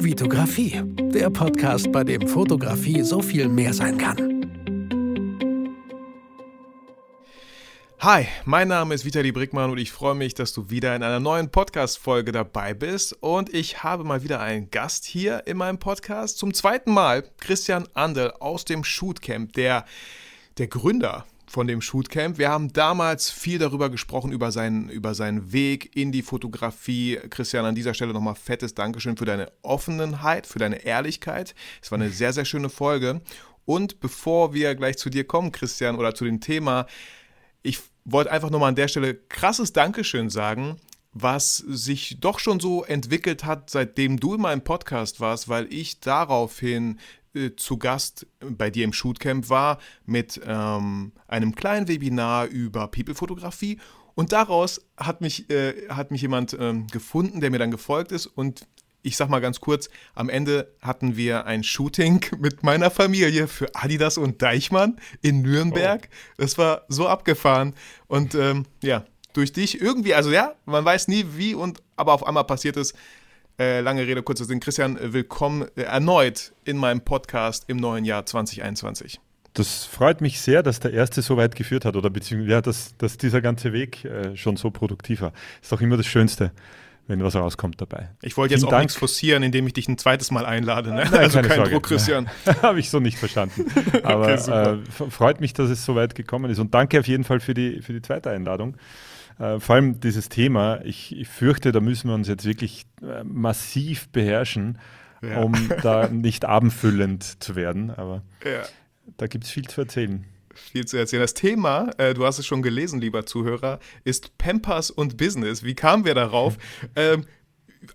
Vitografie, der Podcast, bei dem Fotografie so viel mehr sein kann. Hi, mein Name ist Vitali Brickmann und ich freue mich, dass du wieder in einer neuen Podcast-Folge dabei bist. Und ich habe mal wieder einen Gast hier in meinem Podcast. Zum zweiten Mal Christian Andel aus dem Shootcamp, der, der Gründer von dem Shootcamp. Wir haben damals viel darüber gesprochen, über seinen, über seinen Weg in die Fotografie. Christian, an dieser Stelle nochmal fettes Dankeschön für deine Offenheit, für deine Ehrlichkeit. Es war eine sehr, sehr schöne Folge. Und bevor wir gleich zu dir kommen, Christian, oder zu dem Thema, ich wollte einfach nochmal an der Stelle krasses Dankeschön sagen, was sich doch schon so entwickelt hat, seitdem du in meinem Podcast warst, weil ich daraufhin äh, zu Gast bei dir im Shootcamp war mit ähm, einem kleinen Webinar über People-Fotografie. Und daraus hat mich, äh, hat mich jemand ähm, gefunden, der mir dann gefolgt ist. Und ich sag mal ganz kurz, am Ende hatten wir ein Shooting mit meiner Familie für Adidas und Deichmann in Nürnberg. Oh. Das war so abgefahren. Und ähm, ja, durch dich irgendwie, also ja, man weiß nie wie und aber auf einmal passiert es. Äh, lange Rede, kurzer Sinn. Christian, äh, willkommen äh, erneut in meinem Podcast im neuen Jahr 2021. Das freut mich sehr, dass der erste so weit geführt hat oder beziehungsweise ja, dass, dass dieser ganze Weg äh, schon so produktiv war. Ist doch immer das Schönste, wenn was rauskommt dabei. Ich wollte jetzt Vielen auch Dank. nichts forcieren, indem ich dich ein zweites Mal einlade. Ne? Nein, also kein Sorge. Druck, Christian. Habe ich so nicht verstanden. Aber okay, äh, freut mich, dass es so weit gekommen ist. Und danke auf jeden Fall für die, für die zweite Einladung. Äh, vor allem dieses Thema, ich, ich, fürchte, da müssen wir uns jetzt wirklich äh, massiv beherrschen, ja. um da nicht abendfüllend zu werden. Aber ja. da gibt es viel zu erzählen viel zu erzählen. Das Thema, äh, du hast es schon gelesen, lieber Zuhörer, ist Pampers und Business. Wie kamen wir darauf? ähm,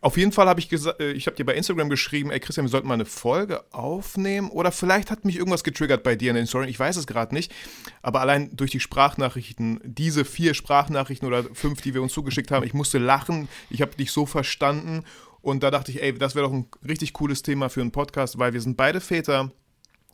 auf jeden Fall habe ich gesagt, äh, ich habe dir bei Instagram geschrieben, ey Christian, wir sollten mal eine Folge aufnehmen. Oder vielleicht hat mich irgendwas getriggert bei dir in den Story. Ich weiß es gerade nicht. Aber allein durch die Sprachnachrichten, diese vier Sprachnachrichten oder fünf, die wir uns zugeschickt haben, ich musste lachen. Ich habe dich so verstanden. Und da dachte ich, ey, das wäre doch ein richtig cooles Thema für einen Podcast, weil wir sind beide Väter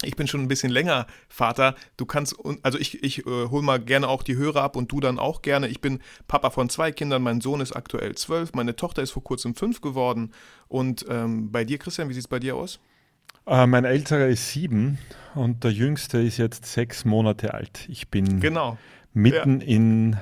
ich bin schon ein bisschen länger Vater. Du kannst, also ich, ich äh, hole mal gerne auch die Hörer ab und du dann auch gerne. Ich bin Papa von zwei Kindern. Mein Sohn ist aktuell zwölf. Meine Tochter ist vor kurzem fünf geworden. Und ähm, bei dir, Christian, wie sieht es bei dir aus? Äh, mein älterer ist sieben und der jüngste ist jetzt sechs Monate alt. Ich bin genau mitten, ja. in,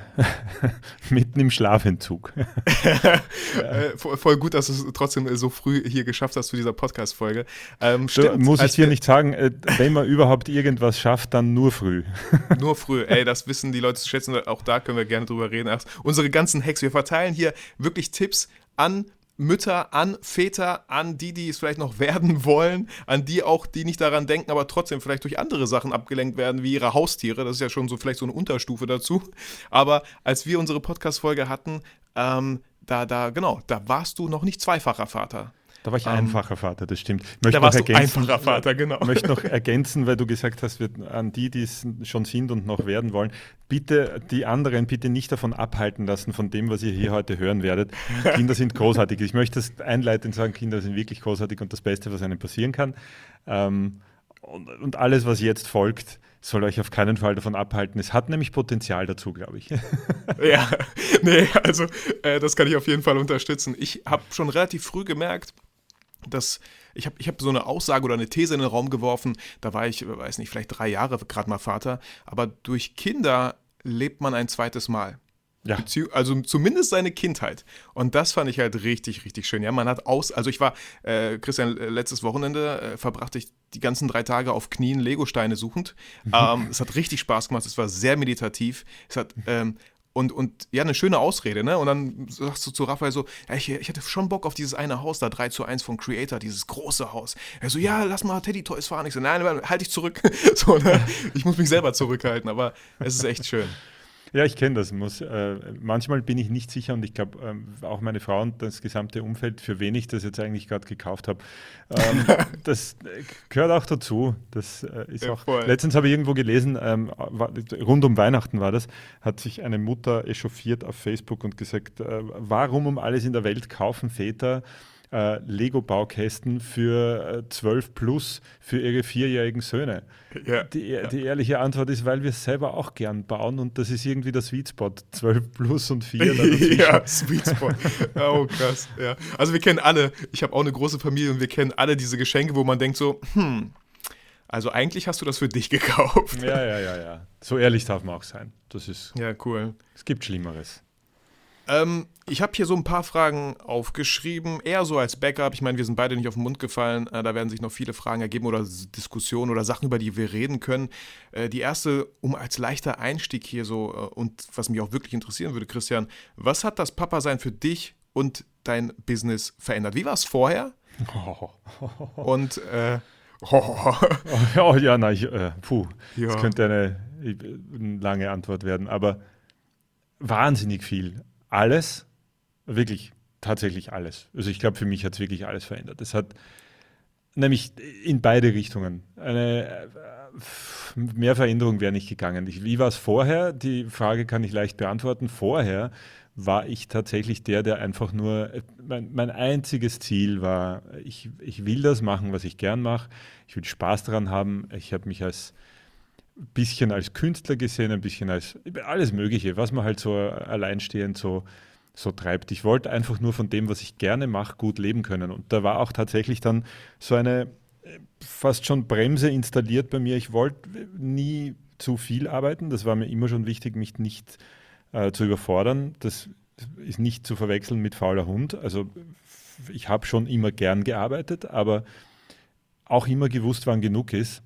mitten im Schlafentzug. äh, voll gut, dass du es trotzdem so früh hier geschafft hast zu dieser Podcast-Folge. Ähm, stimmt, muss ich dir nicht sagen, äh, wenn man überhaupt irgendwas schafft, dann nur früh. nur früh, ey, das wissen die Leute zu schätzen. Auch da können wir gerne drüber reden. Ach, unsere ganzen Hacks, wir verteilen hier wirklich Tipps an Mütter, an Väter, an die, die es vielleicht noch werden wollen, an die auch, die nicht daran denken, aber trotzdem vielleicht durch andere Sachen abgelenkt werden, wie ihre Haustiere. Das ist ja schon so vielleicht so eine Unterstufe dazu. Aber als wir unsere Podcast-Folge hatten, ähm, da, da, genau, da warst du noch nicht zweifacher Vater. Da war ich ähm, einfacher Vater, das stimmt. Ich möchte da warst du einfacher Vater, genau. Ich möchte noch ergänzen, weil du gesagt hast, wir, an die, die es schon sind und noch werden wollen, bitte die anderen bitte nicht davon abhalten lassen, von dem, was ihr hier heute hören werdet. Kinder sind großartig. Ich möchte das einleitend sagen, Kinder sind wirklich großartig und das Beste, was einem passieren kann. Ähm, und, und alles, was jetzt folgt, soll euch auf keinen Fall davon abhalten. Es hat nämlich Potenzial dazu, glaube ich. ja, nee, also äh, das kann ich auf jeden Fall unterstützen. Ich habe schon relativ früh gemerkt, dass ich habe ich hab so eine Aussage oder eine These in den Raum geworfen, da war ich, weiß nicht, vielleicht drei Jahre gerade mal Vater, aber durch Kinder lebt man ein zweites Mal. Ja. also zumindest seine Kindheit. Und das fand ich halt richtig, richtig schön. Ja, man hat aus, also ich war, äh, Christian, äh, letztes Wochenende äh, verbrachte ich die ganzen drei Tage auf Knien Legosteine suchend. Mhm. Ähm, es hat richtig Spaß gemacht, es war sehr meditativ. Es hat ähm, und, und ja, eine schöne Ausrede, ne? Und dann sagst du zu Raphael so, ja, ich, ich hätte schon Bock auf dieses eine Haus da, 3 zu 1 von Creator, dieses große Haus. Er so, ja, lass mal Teddy Toys fahren. Ich so, nein, halt dich zurück. so, ne? Ich muss mich selber zurückhalten, aber es ist echt schön. Ja, ich kenne das. Muss, äh, manchmal bin ich nicht sicher und ich glaube, ähm, auch meine Frau und das gesamte Umfeld, für wen ich das jetzt eigentlich gerade gekauft habe, ähm, das gehört auch dazu. Das äh, ist ja, auch. Voll. Letztens habe ich irgendwo gelesen, ähm, rund um Weihnachten war das, hat sich eine Mutter echauffiert auf Facebook und gesagt, äh, warum um alles in der Welt kaufen Väter äh, Lego-Baukästen für äh, 12 plus für ihre vierjährigen Söhne? Ja, Die, ja. die ehrliche Antwort ist, weil wir es selber auch gern bauen und das ist irgendwie der Sweet Spot. 12 plus und 4 dazwischen. ja, Sweet Spot. Oh, krass. Ja. Also wir kennen alle, ich habe auch eine große Familie und wir kennen alle diese Geschenke, wo man denkt so, hm, also eigentlich hast du das für dich gekauft. Ja, ja, ja, ja. So ehrlich darf man auch sein. Das ist, Ja, cool. es gibt Schlimmeres. Ähm, ich habe hier so ein paar Fragen aufgeschrieben, eher so als Backup. Ich meine, wir sind beide nicht auf den Mund gefallen. Äh, da werden sich noch viele Fragen ergeben oder Diskussionen oder Sachen, über die wir reden können. Äh, die erste, um als leichter Einstieg hier so äh, und was mich auch wirklich interessieren würde, Christian, was hat das Papa-Sein für dich und dein Business verändert? Wie war es vorher? Oh, Und äh, oh, oh ja, na, ich, äh, puh, Ja. das könnte eine, eine lange Antwort werden, aber wahnsinnig viel. Alles, wirklich tatsächlich alles. Also ich glaube, für mich hat es wirklich alles verändert. Es hat nämlich in beide Richtungen. Eine, äh, mehr Veränderung wäre nicht gegangen. Ich, wie war es vorher? Die Frage kann ich leicht beantworten. Vorher war ich tatsächlich der, der einfach nur, mein, mein einziges Ziel war, ich, ich will das machen, was ich gern mache. Ich will Spaß daran haben. Ich habe mich als bisschen als Künstler gesehen, ein bisschen als alles Mögliche, was man halt so alleinstehend so, so treibt. Ich wollte einfach nur von dem, was ich gerne mache, gut leben können. Und da war auch tatsächlich dann so eine äh, fast schon Bremse installiert bei mir. Ich wollte nie zu viel arbeiten. Das war mir immer schon wichtig, mich nicht äh, zu überfordern. Das ist nicht zu verwechseln mit fauler Hund. Also ich habe schon immer gern gearbeitet, aber auch immer gewusst, wann genug ist.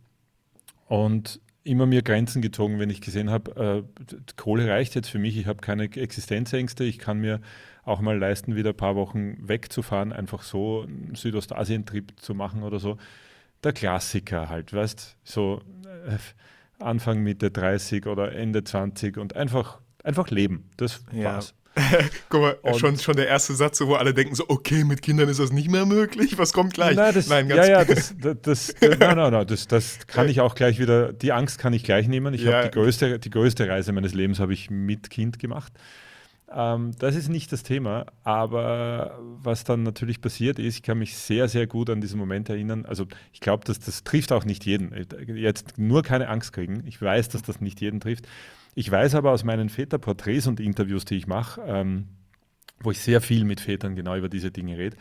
Und immer mir Grenzen gezogen, wenn ich gesehen habe, äh, Kohle reicht jetzt für mich, ich habe keine Existenzängste, ich kann mir auch mal leisten, wieder ein paar Wochen wegzufahren, einfach so einen Südostasien-Trip zu machen oder so. Der Klassiker halt, weißt so äh, Anfang, Mitte 30 oder Ende 20 und einfach, einfach leben. Das Ja. war's. guck mal, Und- schon, schon der erste Satz, wo alle denken so, okay, mit Kindern ist das nicht mehr möglich. Was kommt gleich? Nein, das, Nein, ja, ja, das, das, das, nein, nein, nein, das, das kann ich auch gleich wieder, die Angst kann ich gleich nehmen. Ich Ja. habe die größte, die größte Reise meines Lebens habe ich mit Kind gemacht. Ähm, das ist nicht das Thema, aber was dann natürlich passiert ist, ich kann mich sehr, sehr gut an diesen Moment erinnern. Also ich glaube, dass das trifft auch nicht jeden. Jetzt nur keine Angst kriegen. Ich weiß, dass das nicht jeden trifft. Ich weiß aber aus meinen Väterporträts und Interviews, die ich mache, ähm, wo ich sehr viel mit Vätern genau über diese Dinge rede,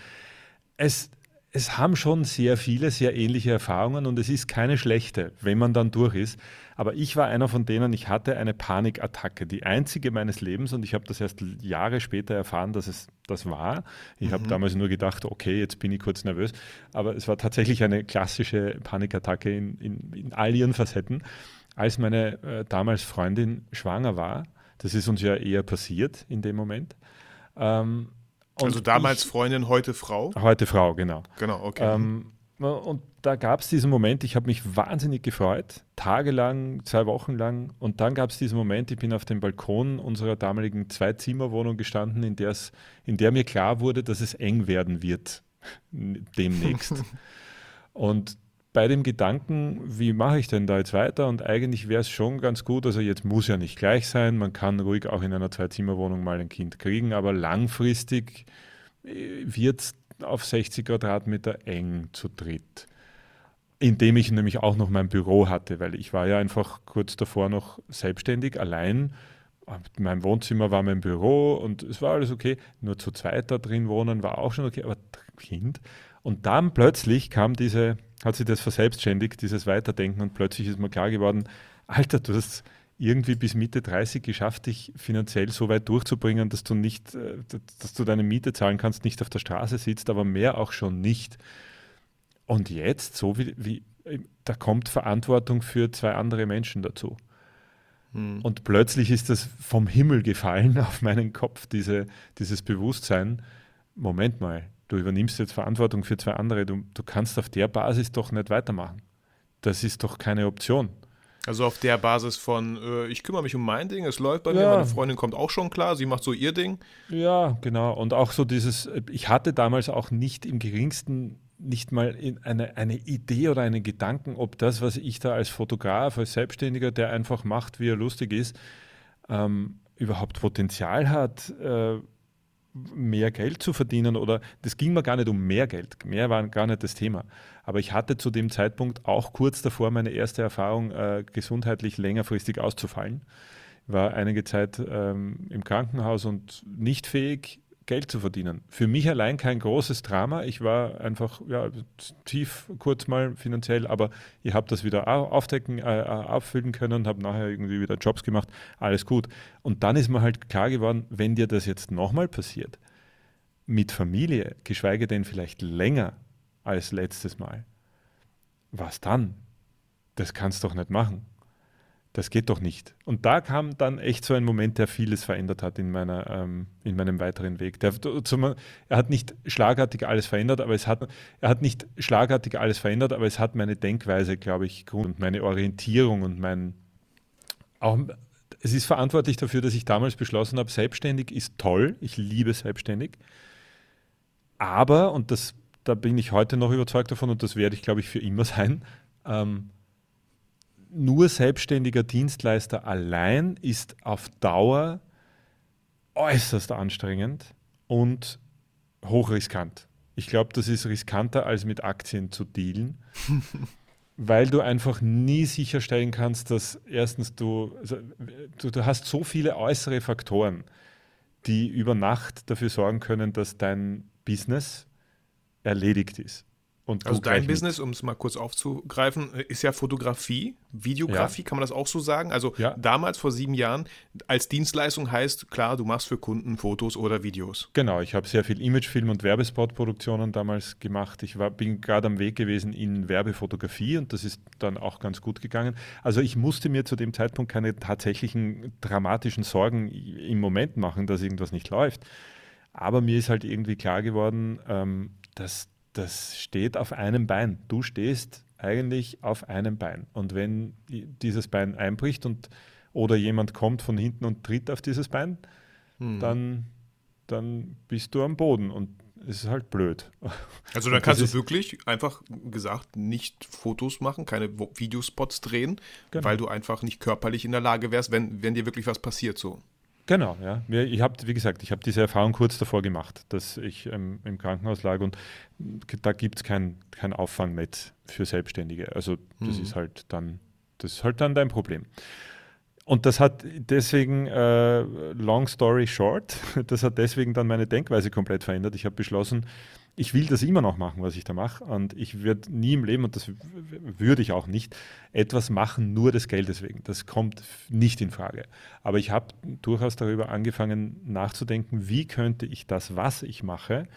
es, es haben schon sehr viele sehr ähnliche Erfahrungen und es ist keine schlechte, wenn man dann durch ist. Aber ich war einer von denen, ich hatte eine Panikattacke, die einzige meines Lebens und ich habe das erst Jahre später erfahren, dass es das war. Ich habe damals nur gedacht, okay, jetzt bin ich kurz nervös, aber es war tatsächlich eine klassische Panikattacke in, in, in all ihren Facetten. Als meine äh, damals Freundin schwanger war, das ist uns ja eher passiert in dem Moment. Ähm, Also damals ich, Freundin, heute Frau. heute Frau, genau. Genau, okay. Ähm, und da gab es diesen Moment, ich habe mich wahnsinnig gefreut, tagelang, zwei Wochen lang. Und dann gab es diesen Moment, ich bin auf dem Balkon unserer damaligen Zwei-Zimmer-Wohnung gestanden, in, der's, in der mir klar wurde, dass es eng werden wird demnächst. und bei dem Gedanken, wie mache ich denn da jetzt weiter? Und eigentlich wäre es schon ganz gut, also jetzt muss ja nicht gleich sein, man kann ruhig auch in einer Zwei-Zimmer-Wohnung mal ein Kind kriegen, aber langfristig wird es auf 60 Quadratmeter eng zu dritt. Indem ich nämlich auch noch mein Büro hatte, weil ich war ja einfach kurz davor noch selbstständig, allein. Mein Wohnzimmer war mein Büro und es war alles okay. Nur zu zweit da drin wohnen war auch schon okay, aber Kind. Und dann plötzlich kam diese, hat sich das verselbstständigt, dieses Weiterdenken und plötzlich ist mir klar geworden, Alter, du hast irgendwie bis Mitte 30 geschafft, dich finanziell so weit durchzubringen, dass du nicht, äh, dass du deine Miete zahlen kannst, nicht auf der Straße sitzt, aber mehr auch schon nicht. Und jetzt, so wie, wie da kommt Verantwortung für zwei andere Menschen dazu. Hm. Und plötzlich ist das vom Himmel gefallen auf meinen Kopf, diese, dieses Bewusstsein, Moment mal, du übernimmst jetzt Verantwortung für zwei andere, du, du kannst auf der Basis doch nicht weitermachen. Das ist doch keine Option. Also auf der Basis von, äh, ich kümmere mich um mein Ding, es läuft bei mir, Ja. meine Freundin kommt auch schon klar, sie macht so ihr Ding. Ja, genau. Und auch so dieses, ich hatte damals auch nicht im geringsten nicht mal in eine, eine Idee oder einen Gedanken, ob das, was ich da als Fotograf, als Selbstständiger, der einfach macht, wie er lustig ist, ähm, überhaupt Potenzial hat, äh, mehr Geld zu verdienen oder das ging mir gar nicht um mehr Geld, mehr war gar nicht das Thema. Aber ich hatte zu dem Zeitpunkt auch kurz davor meine erste Erfahrung, äh, gesundheitlich längerfristig auszufallen. War einige Zeit ähm, im Krankenhaus und nicht fähig, Geld zu verdienen. Für mich allein kein großes Drama. Ich war einfach ja, tief kurz mal finanziell, aber ich habe das wieder aufdecken, äh, äh auffüllen können, habe nachher irgendwie wieder Jobs gemacht. Alles gut. Und dann ist mir halt klar geworden, wenn dir das jetzt nochmal passiert, mit Familie, geschweige denn vielleicht länger als letztes Mal, was dann? Das kannst du doch nicht machen das geht doch nicht. Und da kam dann echt so ein Moment, der vieles verändert hat in, meiner, ähm, in meinem weiteren Weg. Der, zum, er hat nicht schlagartig alles verändert, aber es hat, er hat nicht schlagartig alles verändert, aber es hat meine Denkweise, glaube ich, und meine Orientierung und mein, auch, es ist verantwortlich dafür, dass ich damals beschlossen habe, selbstständig ist toll, ich liebe selbstständig, aber, und das, da bin ich heute noch überzeugt davon und das werde ich, glaube ich, für immer sein, ähm, nur selbstständiger Dienstleister allein ist auf Dauer äußerst anstrengend und hochriskant. Ich glaube, das ist riskanter, als mit Aktien zu dealen, weil du einfach nie sicherstellen kannst, dass erstens du, also, du, du hast so viele äußere Faktoren, die über Nacht dafür sorgen können, dass dein Business erledigt ist. Und also dein Business, um es mal kurz aufzugreifen, ist ja Fotografie, Videografie, ja. kann man das auch so sagen? Also ja. damals vor sieben Jahren als Dienstleistung heißt, klar, du machst für Kunden Fotos oder Videos. Genau, ich habe sehr viel Imagefilm und Werbespotproduktionen damals gemacht. Ich war, bin gerade am Weg gewesen in Werbefotografie und das ist dann auch ganz gut gegangen. Also ich musste mir zu dem Zeitpunkt keine tatsächlichen dramatischen Sorgen im Moment machen, dass irgendwas nicht läuft. Aber mir ist halt irgendwie klar geworden, ähm, dass das steht auf einem Bein. Du stehst eigentlich auf einem Bein. Und wenn dieses Bein einbricht und oder jemand kommt von hinten und tritt auf dieses Bein, hm. dann, dann bist du am Boden und es ist halt blöd. Also dann kannst du wirklich einfach gesagt nicht Fotos machen, keine Videospots drehen, genau. weil du einfach nicht körperlich in der Lage wärst, wenn, wenn dir wirklich was passiert so. Genau, ja. Ich habe, wie gesagt, ich habe diese Erfahrung kurz davor gemacht, dass ich ähm, im Krankenhaus lag und da gibt es kein, kein Auffangnetz für Selbstständige. Also das mhm. ist halt dann, das ist halt dann dein Problem. Und das hat deswegen, äh, long story short, das hat deswegen dann meine Denkweise komplett verändert. Ich habe beschlossen, ich will das immer noch machen, was ich da mache. Und ich werde nie im Leben, und das würde ich auch nicht, etwas machen nur des Geldes wegen. Das kommt nicht in Frage. Aber ich habe durchaus darüber angefangen nachzudenken, wie könnte ich das, was ich mache,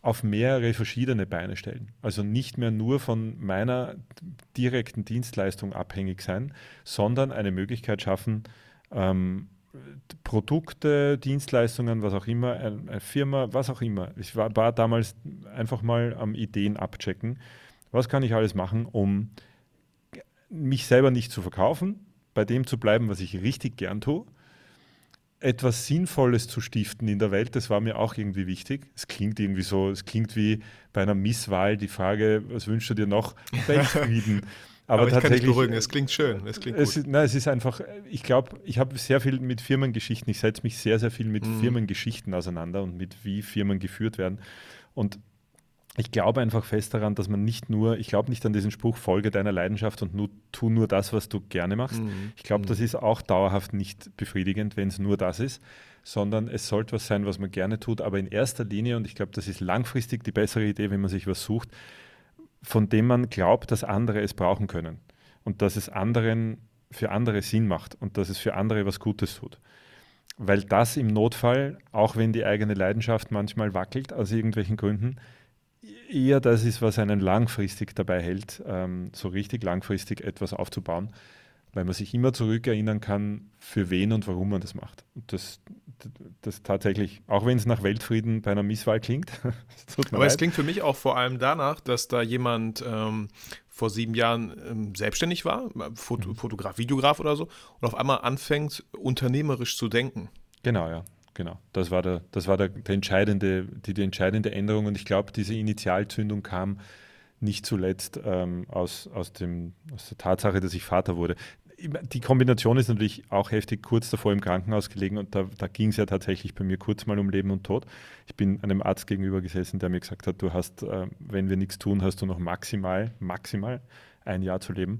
auf mehrere verschiedene Beine stellen. Also nicht mehr nur von meiner direkten Dienstleistung abhängig sein, sondern eine Möglichkeit schaffen, ähm, Produkte, Dienstleistungen, was auch immer, eine Firma, was auch immer. Ich war, war damals einfach mal am Ideen abchecken. Was kann ich alles machen, um mich selber nicht zu verkaufen, bei dem zu bleiben, was ich richtig gern tue, etwas Sinnvolles zu stiften in der Welt, das war mir auch irgendwie wichtig. Es klingt irgendwie so, es klingt wie bei einer Misswahl die Frage, was wünschst du dir noch? Weltfrieden. Aber, Aber ich tatsächlich, kann dich beruhigen, es klingt schön, es klingt es, gut. Nein, es ist einfach, ich glaube, ich habe sehr viel mit Firmengeschichten, ich setze mich sehr, sehr viel mit mhm. Firmengeschichten auseinander und mit wie Firmen geführt werden. Und ich glaube einfach fest daran, dass man nicht nur, ich glaube nicht an diesen Spruch, folge deiner Leidenschaft und nur, tu nur das, was du gerne machst. Mhm. Ich glaube, mhm. das ist auch dauerhaft nicht befriedigend, wenn es nur das ist, sondern es sollte was sein, was man gerne tut, aber in erster Linie, und ich glaube, das ist langfristig die bessere Idee, wenn man sich was sucht, von dem man glaubt, dass andere es brauchen können und dass es anderen für andere Sinn macht und dass es für andere was Gutes tut. Weil das im Notfall, auch wenn die eigene Leidenschaft manchmal wackelt aus irgendwelchen Gründen, eher das ist, was einen langfristig dabei hält, ähm, so richtig langfristig etwas aufzubauen, weil man sich immer zurückerinnern kann, für wen und warum man das macht. Und das, das tatsächlich, auch wenn es nach Weltfrieden bei einer Misswahl klingt. Aber leid. es klingt für mich auch vor allem danach, dass da jemand ähm, vor sieben Jahren ähm, selbstständig war, Foto, mhm. Fotograf, Videograf oder so, und auf einmal anfängt, unternehmerisch zu denken. Genau, ja. Genau, das war, der, das war der, der entscheidende, die, die entscheidende Änderung und ich glaube, diese Initialzündung kam nicht zuletzt ähm, aus, aus, dem, aus der Tatsache, dass ich Vater wurde die Kombination ist natürlich auch heftig, kurz davor im Krankenhaus gelegen und da, da ging es ja tatsächlich bei mir kurz mal um Leben und Tod. Ich bin einem Arzt gegenüber gesessen, der mir gesagt hat, du hast, äh, wenn wir nichts tun, hast du noch maximal, maximal ein Jahr zu leben.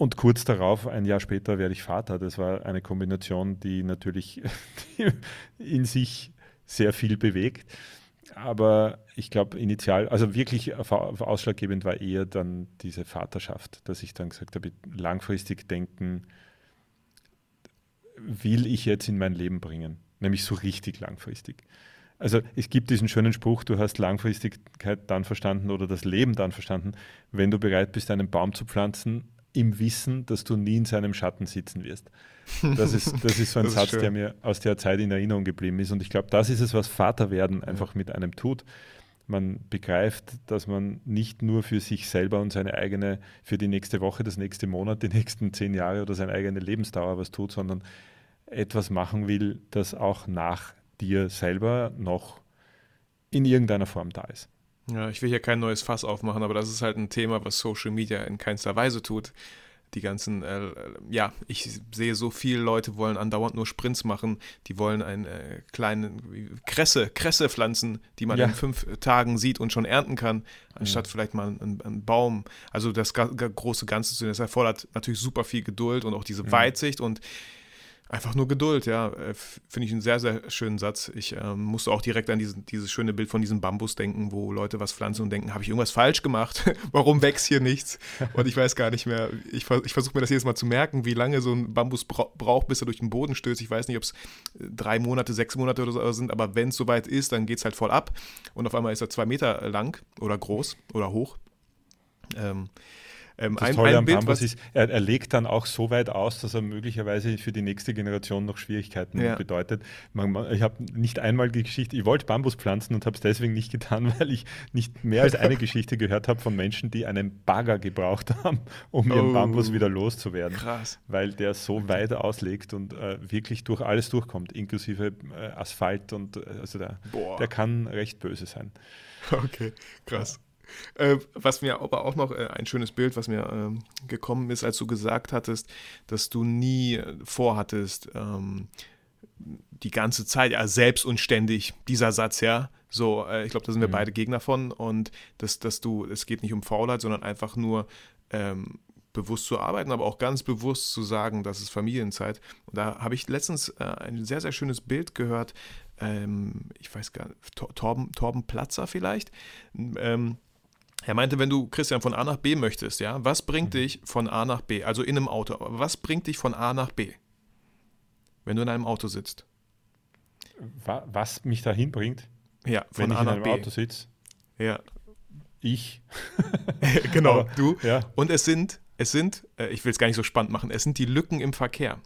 Und kurz darauf, ein Jahr später, werde ich Vater. Das war eine Kombination, die natürlich in sich sehr viel bewegt. Aber ich glaube, initial, also wirklich ausschlaggebend war eher dann diese Vaterschaft, dass ich dann gesagt habe, langfristig denken, will ich jetzt in mein Leben bringen, nämlich so richtig langfristig. Also es gibt diesen schönen Spruch, du hast Langfristigkeit dann verstanden oder das Leben dann verstanden, wenn du bereit bist, einen Baum zu pflanzen, im Wissen, dass du nie in seinem Schatten sitzen wirst. Das ist, das ist so ein Satz, der mir aus der Zeit in Erinnerung geblieben ist. Und ich glaube, das ist es, was Vaterwerden einfach mit einem tut. Man begreift, dass man nicht nur für sich selber und seine eigene, für die nächste Woche, das nächste Monat, die nächsten zehn Jahre oder seine eigene Lebensdauer was tut, sondern etwas machen will, das auch nach dir selber noch in irgendeiner Form da ist. Ja, ich will hier kein neues Fass aufmachen, aber das ist halt ein Thema, was Social Media in keinster Weise tut. Die ganzen, äh, ja, ich sehe so viele Leute wollen andauernd nur Sprints machen, die wollen einen äh, kleinen Kresse, Kresse pflanzen, die man ja. in fünf Tagen sieht und schon ernten kann, anstatt ja. vielleicht mal einen, einen, Baum. Also das große Ganze zu sehen, das erfordert natürlich super viel Geduld und auch diese. Weitsicht und Einfach nur Geduld, ja. Äh, finde ich einen sehr, sehr schönen Satz. Ich ähm, musste auch direkt an diesen, dieses schöne Bild von diesem Bambus denken, wo Leute was pflanzen und denken, habe ich irgendwas falsch gemacht? Warum wächst hier nichts? Und ich weiß gar nicht mehr. Ich, ich versuche mir das jedes Mal zu merken, wie lange so ein Bambus bra braucht, bis er durch den Boden stößt. Ich weiß nicht, ob es äh, drei Monate, sechs Monate oder so sind, aber wenn es soweit ist, dann geht es halt voll ab. Und auf einmal ist er zwei Meter lang oder groß oder hoch. Ähm, ähm, das ein, Tolle am Bambus ist, er, er, legt dann auch so weit aus, dass er möglicherweise für die nächste Generation noch Schwierigkeiten ja. bedeutet. Man, man, ich habe nicht einmal die Geschichte, ich wollte Bambus pflanzen und habe es deswegen nicht getan, weil ich nicht mehr als eine Geschichte gehört habe von Menschen, die einen Bagger gebraucht haben, um oh. ihren Bambus wieder loszuwerden. Krass. Weil der so weit auslegt und äh, wirklich durch alles durchkommt, inklusive äh, Asphalt und äh, also der, der kann recht böse sein. Okay, krass. Äh, was mir aber auch noch äh, ein schönes Bild, was mir äh, gekommen ist, als du gesagt hattest, dass du nie äh, vorhattest, ähm, die ganze Zeit, ja, selbst und ständig, dieser Satz, ja, so, äh, ich glaube, da sind wir mhm. beide Gegner von und dass, dass du, es geht nicht um Faulheit, sondern einfach nur ähm, bewusst zu arbeiten, aber auch ganz bewusst zu sagen, das ist Familienzeit. Und da habe ich letztens äh, ein sehr, sehr schönes Bild gehört, ähm, ich weiß gar nicht, Torben, Torben Platzer vielleicht, ähm, er meinte, wenn du, Christian, von A nach B möchtest, ja, was bringt mhm. dich von A nach B? Also in einem Auto. Was bringt dich von A nach B? Wenn du in einem Auto sitzt. Was mich dahin bringt? Ja, von wenn A ich nach in einem B. Auto sitze. Ja. Ich. genau, Aber, du. Ja. Und es sind, es sind, äh, ich will es gar nicht so spannend machen, es sind die Lücken im Verkehr.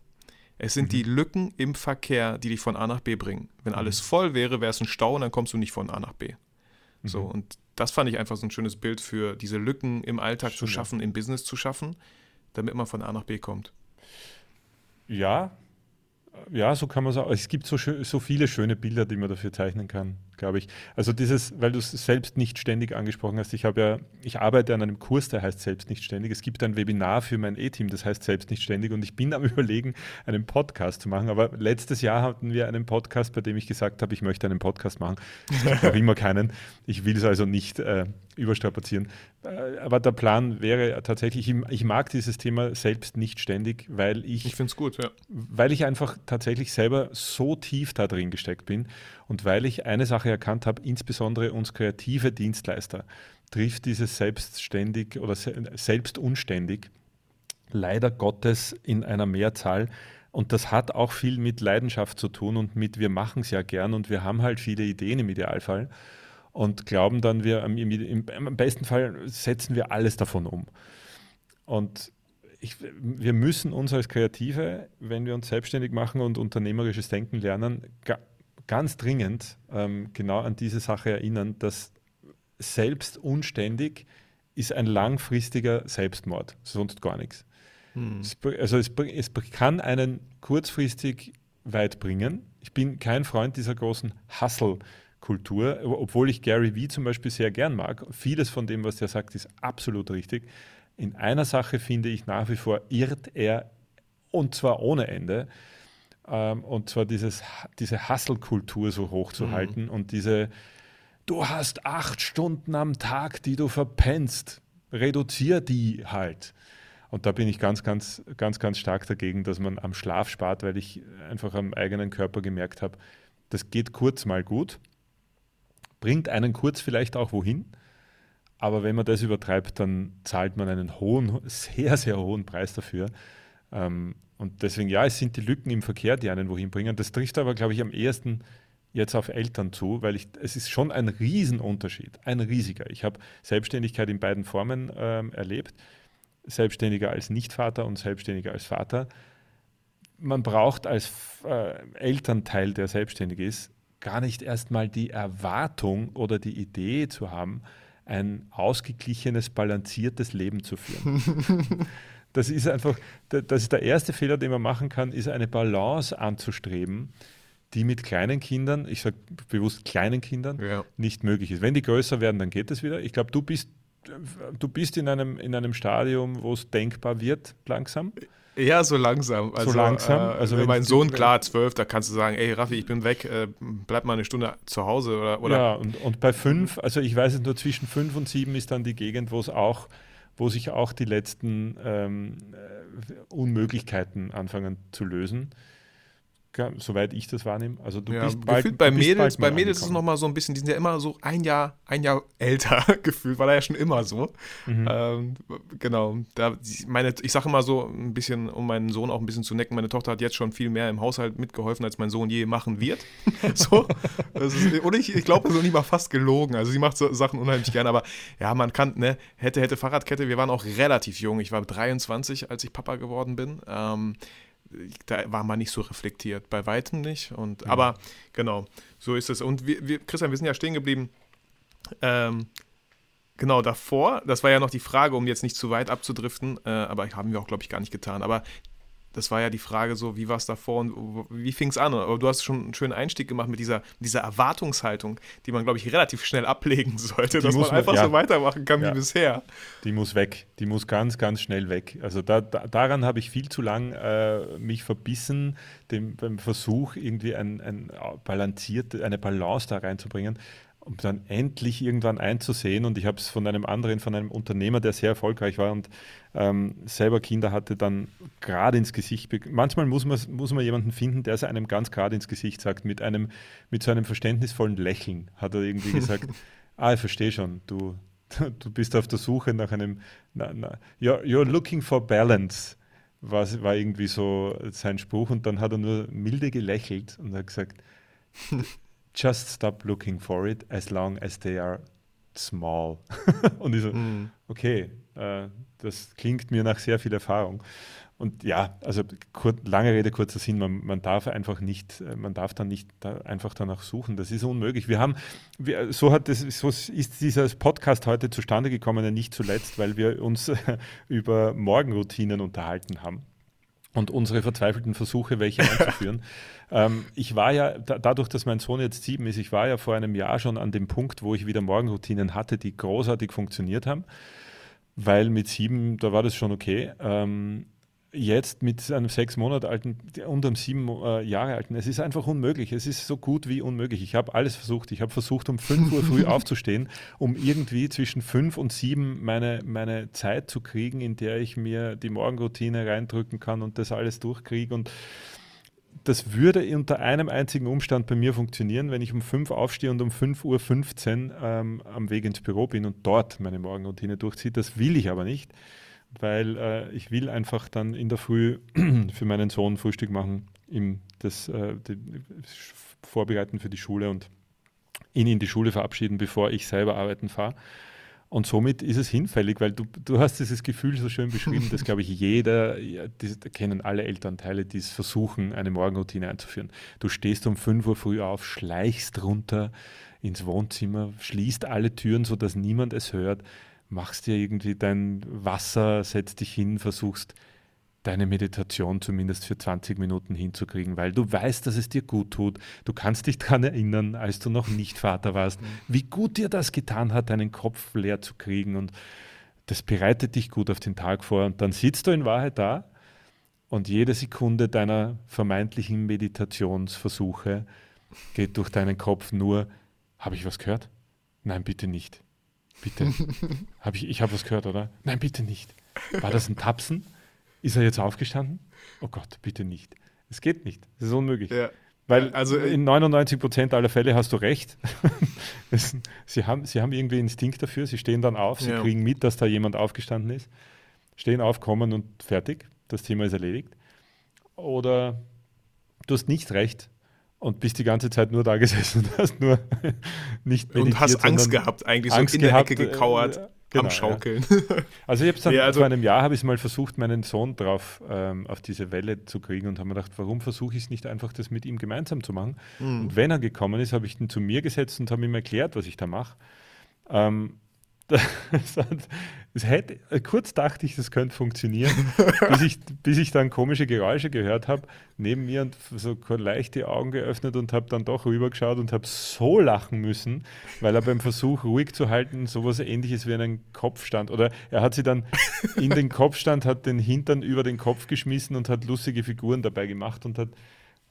Es sind mhm. die Lücken im Verkehr, die dich von A nach B bringen. Wenn mhm. alles voll wäre, wäre es ein Stau und dann kommst du nicht von A nach B. So, mhm. und das fand ich einfach so ein schönes Bild für diese Lücken im Alltag Schön, zu schaffen, im Business zu schaffen, damit man von A nach B kommt. Ja, ja, so kann man sagen. Es gibt so, so viele schöne Bilder, die man dafür zeichnen kann, glaube ich. Also dieses, weil du es selbst nicht ständig angesprochen hast, ich habe ja, ich arbeite an einem Kurs, der heißt selbst nicht ständig. Es gibt ein Webinar für mein E-Team, das heißt selbst nicht ständig und ich bin am überlegen, einen Podcast zu machen. Aber letztes Jahr hatten wir einen Podcast, bei dem ich gesagt habe, ich möchte einen Podcast machen. Es gibt auch immer keinen. Ich will es also nicht äh, überstrapazieren. Äh, aber der Plan wäre tatsächlich, ich mag dieses Thema selbst nicht ständig, weil ich. Ich finde es gut, ja. Weil ich einfach tatsächlich selber so tief da drin gesteckt bin und weil ich eine Sache erkannt habe, insbesondere uns kreative Dienstleister trifft dieses selbstständig oder selbst unständig leider Gottes in einer Mehrzahl. Und das hat auch viel mit Leidenschaft zu tun und mit wir machen es ja gern und wir haben halt viele Ideen im Idealfall und glauben dann, wir im, im, im besten Fall setzen wir alles davon um. Und ich, wir müssen uns als Kreative, wenn wir uns selbstständig machen und unternehmerisches Denken lernen, ganz dringend ähm, genau an diese Sache erinnern, dass selbst unständig ist ein langfristiger Selbstmord, sonst gar nichts. Hm. Es, also es, es kann einen kurzfristig weit bringen. Ich bin kein Freund dieser großen Hustle- Kultur, obwohl ich Gary Vee zum Beispiel sehr gern mag. Vieles von dem, was er sagt, ist absolut richtig. In einer Sache finde ich nach wie vor, irrt er und zwar ohne Ende. Ähm, und zwar dieses, diese Hustle-Kultur so hochzuhalten mhm. und diese, du hast acht Stunden am Tag, die du verpennst, reduzier die halt. Und da bin ich ganz, ganz, ganz, ganz stark dagegen, dass man am Schlaf spart, weil ich einfach am eigenen Körper gemerkt habe, das geht kurz mal gut, bringt einen kurz vielleicht auch wohin, aber wenn man das übertreibt, dann zahlt man einen hohen, sehr, sehr hohen Preis dafür. Ähm, und deswegen, ja, es sind die Lücken im Verkehr, die einen wohin bringen. Das trifft aber, glaube ich, am ehesten jetzt auf Eltern zu, weil ich, es ist schon ein Riesenunterschied, ein riesiger. Ich habe Selbstständigkeit in beiden Formen ähm, erlebt, Selbstständiger als Nichtvater und Selbstständiger als Vater. Man braucht als äh, Elternteil, der selbstständig ist, gar nicht erstmal die Erwartung oder die Idee zu haben, ein ausgeglichenes, balanciertes Leben zu führen. das ist einfach, das ist der erste Fehler, den man machen kann, ist eine Balance anzustreben, die mit kleinen Kindern, ich sage bewusst kleinen Kindern, ja. nicht möglich ist. Wenn die größer werden, dann geht es wieder. Ich glaube, du bist, du bist in einem, in einem Stadium, wo es denkbar wird, langsam. Ja, so langsam. Also, so langsam. Äh, also wenn mein Sohn, klar, zwölf, da kannst du sagen, ey Raffi, ich bin weg, äh, bleib mal eine Stunde zu Hause oder. oder ja, und, und bei fünf, also ich weiß es nur, zwischen fünf und sieben ist dann die Gegend, wo es auch, wo sich auch die letzten ähm, äh, Unmöglichkeiten anfangen zu lösen soweit ich das wahrnehme. Also du ja, bist bald, bei Mädels, bei Mädels ist es nochmal so ein bisschen, die sind ja immer so ein Jahr, ein Jahr älter gefühlt, war er ja schon immer so. Mhm. Ähm, genau. Da, meine, ich sage immer so ein bisschen, um meinen Sohn auch ein bisschen zu necken, meine Tochter hat jetzt schon viel mehr im Haushalt mitgeholfen, als mein Sohn je machen wird. so. Ist, und ich, ich glaube, so nicht mal fast gelogen. Also sie macht so Sachen unheimlich gerne, aber ja, man kann, ne, hätte, hätte Fahrradkette, wir waren auch relativ jung. Ich war 23, als ich Papa geworden bin. Ähm, da war man nicht so reflektiert, bei weitem nicht. Und, ja. Aber genau, so ist es. Und wir, wir, Christian, wir sind ja stehen geblieben. Ähm, genau davor, das war ja noch die Frage, um jetzt nicht zu weit abzudriften, äh, aber haben wir auch, glaube ich, gar nicht getan. Aber das war ja die Frage so, wie war es davor und wie fing es an? Aber du hast schon einen schönen Einstieg gemacht mit dieser, dieser Erwartungshaltung, die man, glaube ich, relativ schnell ablegen sollte, die dass man einfach ja. so weitermachen kann ja. wie bisher. Die muss weg, die muss ganz, ganz schnell weg. Also da, da, daran habe ich viel zu lang äh, mich verbissen, dem, beim Versuch, irgendwie ein, ein balanciert, eine Balance da reinzubringen um dann endlich irgendwann einzusehen. Und ich habe es von einem anderen, von einem Unternehmer, der sehr erfolgreich war und ähm, selber Kinder hatte, dann gerade ins Gesicht. Manchmal muss man, muss man jemanden finden, der es einem ganz gerade ins Gesicht sagt, mit, einem, mit so einem verständnisvollen Lächeln, hat er irgendwie gesagt. ah, ich verstehe schon, du, du bist auf der Suche nach einem, na, na, you're, you're looking for balance war, war irgendwie so sein Spruch und dann hat er nur milde gelächelt und hat gesagt, just stop looking for it as long as they are small. und ich so, mm. okay, äh, das klingt mir nach sehr viel Erfahrung. Und ja, also kur lange Rede, kurzer Sinn, man, man, darf einfach nicht, äh, man darf dann nicht da einfach danach suchen. Das ist unmöglich. Wir haben, wir, so, hat das, so ist dieser Podcast heute zustande gekommen, nicht zuletzt, weil wir uns über Morgenroutinen unterhalten haben und unsere verzweifelten Versuche, welche einzuführen. ähm, ich war ja, da, dadurch, dass mein Sohn jetzt sieben ist, ich war ja vor einem Jahr schon an dem Punkt, wo ich wieder Morgenroutinen hatte, die großartig funktioniert haben, weil mit sieben, da war das schon okay. Ähm, jetzt mit einem sechs Monate alten und einem sieben äh, Jahre alten, es ist einfach unmöglich. Es ist so gut wie unmöglich. Ich habe alles versucht. Ich habe versucht, um fünf Uhr früh aufzustehen, um irgendwie zwischen fünf und sieben meine, meine Zeit zu kriegen, in der ich mir die Morgenroutine reindrücken kann und das alles durchkriege. Und das würde unter einem einzigen Umstand bei mir funktionieren, wenn ich um fünf aufstehe und um 5.15 Uhr ähm, am Weg ins Büro bin und dort meine Morgenroutine durchziehe. Das will ich aber nicht weil äh, ich will einfach dann in der Früh für meinen Sohn Frühstück machen, ihm das äh, die, vorbereiten für die Schule und ihn in die Schule verabschieden, bevor ich selber arbeiten fahre. Und somit ist es hinfällig, weil du, du hast dieses Gefühl so schön beschrieben, dass, glaube ich, jeder, ja, die, kennen alle Elternteile, die es versuchen, eine Morgenroutine einzuführen. Du stehst um 5 Uhr früh auf, schleichst runter ins Wohnzimmer, schließt alle Türen, sodass niemand es hört, machst dir irgendwie dein Wasser, setzt dich hin, versuchst deine Meditation zumindest für 20 Minuten hinzukriegen, weil du weißt, dass es dir gut tut. Du kannst dich daran erinnern, als du noch nicht Vater warst, mhm. wie gut dir das getan hat, deinen Kopf leer zu kriegen und das bereitet dich gut auf den Tag vor und dann sitzt du in Wahrheit da Und jede Sekunde deiner vermeintlichen Meditationsversuche geht durch deinen Kopf nur, habe ich was gehört? Nein, bitte nicht. Bitte. hab ich ich habe was gehört, oder? Nein, bitte nicht. War das ein Tapsen? Ist er jetzt aufgestanden? Oh Gott, bitte nicht. Es geht nicht. Es ist unmöglich. Ja. Weil Also, äh, in 99 Prozent aller Fälle hast du recht. Sie, haben, sie haben irgendwie Instinkt dafür. Sie stehen dann auf, sie Ja. kriegen mit, dass da jemand aufgestanden ist. Stehen auf, kommen und fertig. Das Thema ist erledigt. Oder du hast nicht recht und bist die ganze Zeit nur da gesessen und hast nur nicht meditiert. Und hast Angst gehabt, eigentlich Angst so in der gehabt, Ecke gekauert, äh, genau, am Schaukeln. Also ich habe es dann Ja, also- vor einem Jahr habe ich mal versucht, meinen Sohn drauf ähm, auf diese Welle zu kriegen und habe mir gedacht, warum versuche ich es nicht einfach, das mit ihm gemeinsam zu machen? Hm. Und wenn er gekommen ist, habe ich ihn zu mir gesetzt und habe ihm erklärt, was ich da mache. Ähm, das hat- es hätte, äh, kurz dachte ich, das könnte funktionieren, bis ich, bis ich dann komische Geräusche gehört habe, neben mir und so leicht die Augen geöffnet und habe dann doch rübergeschaut und habe so lachen müssen, weil er beim Versuch ruhig zu halten sowas ähnliches wie einen Kopfstand oder er hat sie dann in den Kopfstand, hat den Hintern über den Kopf geschmissen und hat lustige Figuren dabei gemacht und hat,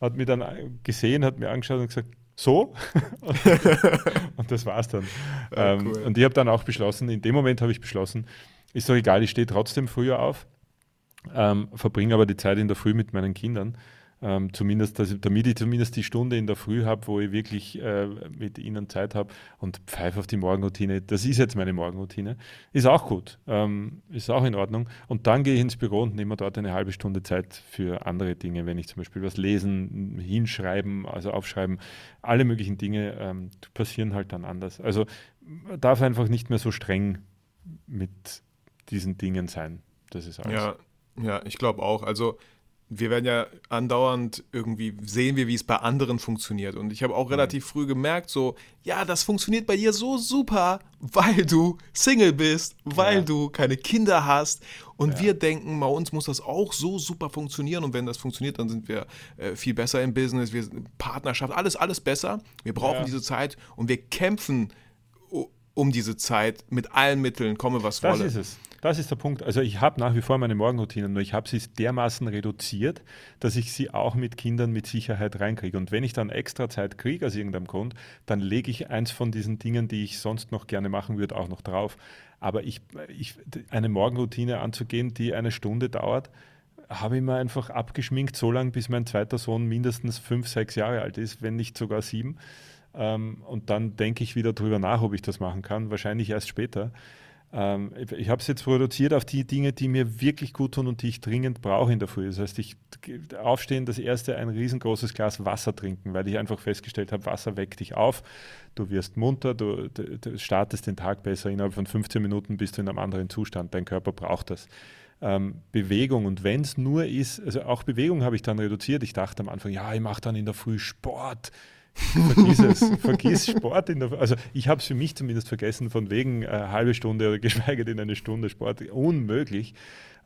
hat mir dann gesehen, hat mir angeschaut und gesagt, so? und das war's dann. Ja, ähm, cool. Und ich habe dann auch beschlossen, in dem Moment habe ich beschlossen, ist doch egal, ich stehe trotzdem früher auf, ähm, verbringe aber die Zeit in der Früh mit meinen Kindern. Ähm, zumindest, dass damit ich zumindest die Stunde in der Früh habe, wo ich wirklich äh, mit ihnen Zeit habe und pfeife auf die Morgenroutine. Das ist jetzt meine Morgenroutine. Ist auch gut, ähm, ist auch in Ordnung. Und dann gehe ich ins Büro und nehme dort eine halbe Stunde Zeit für andere Dinge, wenn ich zum Beispiel was lesen, hinschreiben, also aufschreiben, alle möglichen Dinge ähm, passieren halt dann anders. Also man darf einfach nicht mehr so streng mit diesen Dingen sein. Das ist alles. Ja, ja, ich glaube auch. Also wir werden ja andauernd irgendwie sehen wir, wie es bei anderen funktioniert. Und ich habe Mhm. auch relativ früh gemerkt, so, ja, das funktioniert bei dir so super, weil du Single bist, weil Ja. du keine Kinder hast. Und Ja. wir denken, bei uns muss das auch so super funktionieren. Und wenn das funktioniert, dann sind wir äh, viel besser im Business, wir sind Partnerschaft, alles, alles besser. Wir brauchen Ja. diese Zeit und wir kämpfen um diese Zeit mit allen Mitteln, komme was Das wolle. ist es. Das ist der Punkt. Also ich habe nach wie vor meine Morgenroutine, nur ich habe sie dermaßen reduziert, dass ich sie auch mit Kindern mit Sicherheit reinkriege. Und wenn ich dann extra Zeit kriege aus irgendeinem Grund, dann lege ich eins von diesen Dingen, die ich sonst noch gerne machen würde, auch noch drauf. Aber ich, ich, eine Morgenroutine anzugehen, die eine Stunde dauert, habe ich mir einfach abgeschminkt, so lange, bis mein zweiter Sohn mindestens fünf, sechs Jahre alt ist, wenn nicht sogar sieben. Ähm, und dann denke ich wieder drüber nach, ob ich das machen kann. Wahrscheinlich erst später. Ähm, ich habe es jetzt reduziert auf die Dinge, die mir wirklich gut tun und die ich dringend brauche in der Früh. Das heißt, ich aufstehen, das erste ein riesengroßes Glas Wasser trinken, weil ich einfach festgestellt habe, Wasser weckt dich auf, du wirst munter, du, du, du startest den Tag besser, innerhalb von 15 Minuten bist du in einem anderen Zustand, dein Körper braucht das. Ähm, Bewegung und wenn es nur ist, also auch Bewegung habe ich dann reduziert. Ich dachte am Anfang, ja, ich mache dann in der Früh Sport. Vergiss es, vergiss Sport in der Also ich habe es für mich zumindest vergessen, von wegen äh, halbe Stunde oder geschweige denn eine Stunde Sport. Unmöglich.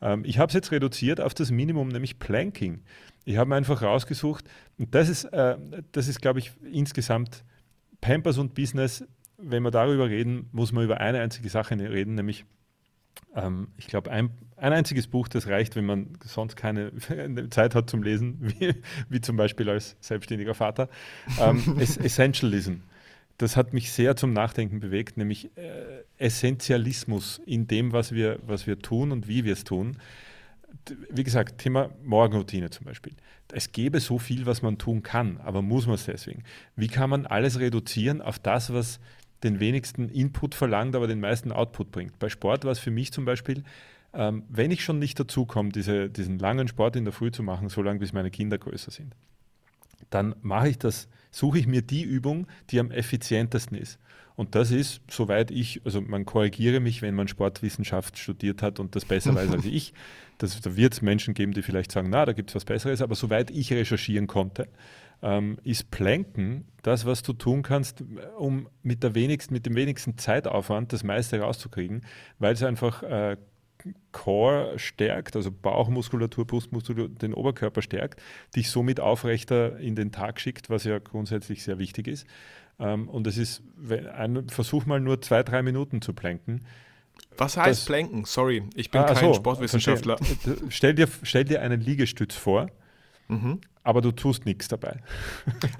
Ähm, ich habe es jetzt reduziert auf das Minimum, nämlich Planking. Ich habe mir einfach rausgesucht, und das ist, äh, ist, glaube ich, insgesamt Pampers und Business, wenn wir darüber reden, muss man über eine einzige Sache reden, nämlich ähm, ich glaube, ein, ein einziges Buch, das reicht, wenn man sonst keine Zeit hat zum Lesen, wie, wie zum Beispiel als selbstständiger Vater. Ähm, Es- Essentialism. Das hat mich sehr zum Nachdenken bewegt, nämlich äh, Essentialismus in dem, was wir, was wir tun und wie wir es tun. Wie gesagt, Thema Morgenroutine zum Beispiel. Es gäbe so viel, was man tun kann, aber muss man es deswegen? Wie kann man alles reduzieren auf das, was den wenigsten Input verlangt, aber den meisten Output bringt? Bei Sport war es für mich zum Beispiel, ähm, wenn ich schon nicht dazu komme, diese, diesen langen Sport in der Früh zu machen, so lange bis meine Kinder größer sind, dann mache ich das, suche ich mir die Übung, die am effizientesten ist. Und das ist, soweit ich, also man korrigiere mich, wenn man Sportwissenschaft studiert hat und das besser weiß als ich. Das, da wird es Menschen geben, die vielleicht sagen, na, da gibt es was Besseres, aber soweit ich recherchieren konnte, ähm, ist Planken das, was du tun kannst, um mit, der wenigsten, mit dem wenigsten Zeitaufwand das meiste rauszukriegen, weil es einfach äh, Core stärkt, also Bauchmuskulatur, Brustmuskulatur, den Oberkörper stärkt, dich somit aufrechter in den Tag schickt, was ja grundsätzlich sehr wichtig ist. Ähm, und es ist, ein, versuch mal nur zwei, drei Minuten zu planken. Was heißt das, Planken? Sorry, ich bin ah, kein so, Sportwissenschaftler. Stell dir, stell dir einen Liegestütz vor, mhm. Aber du tust nichts dabei.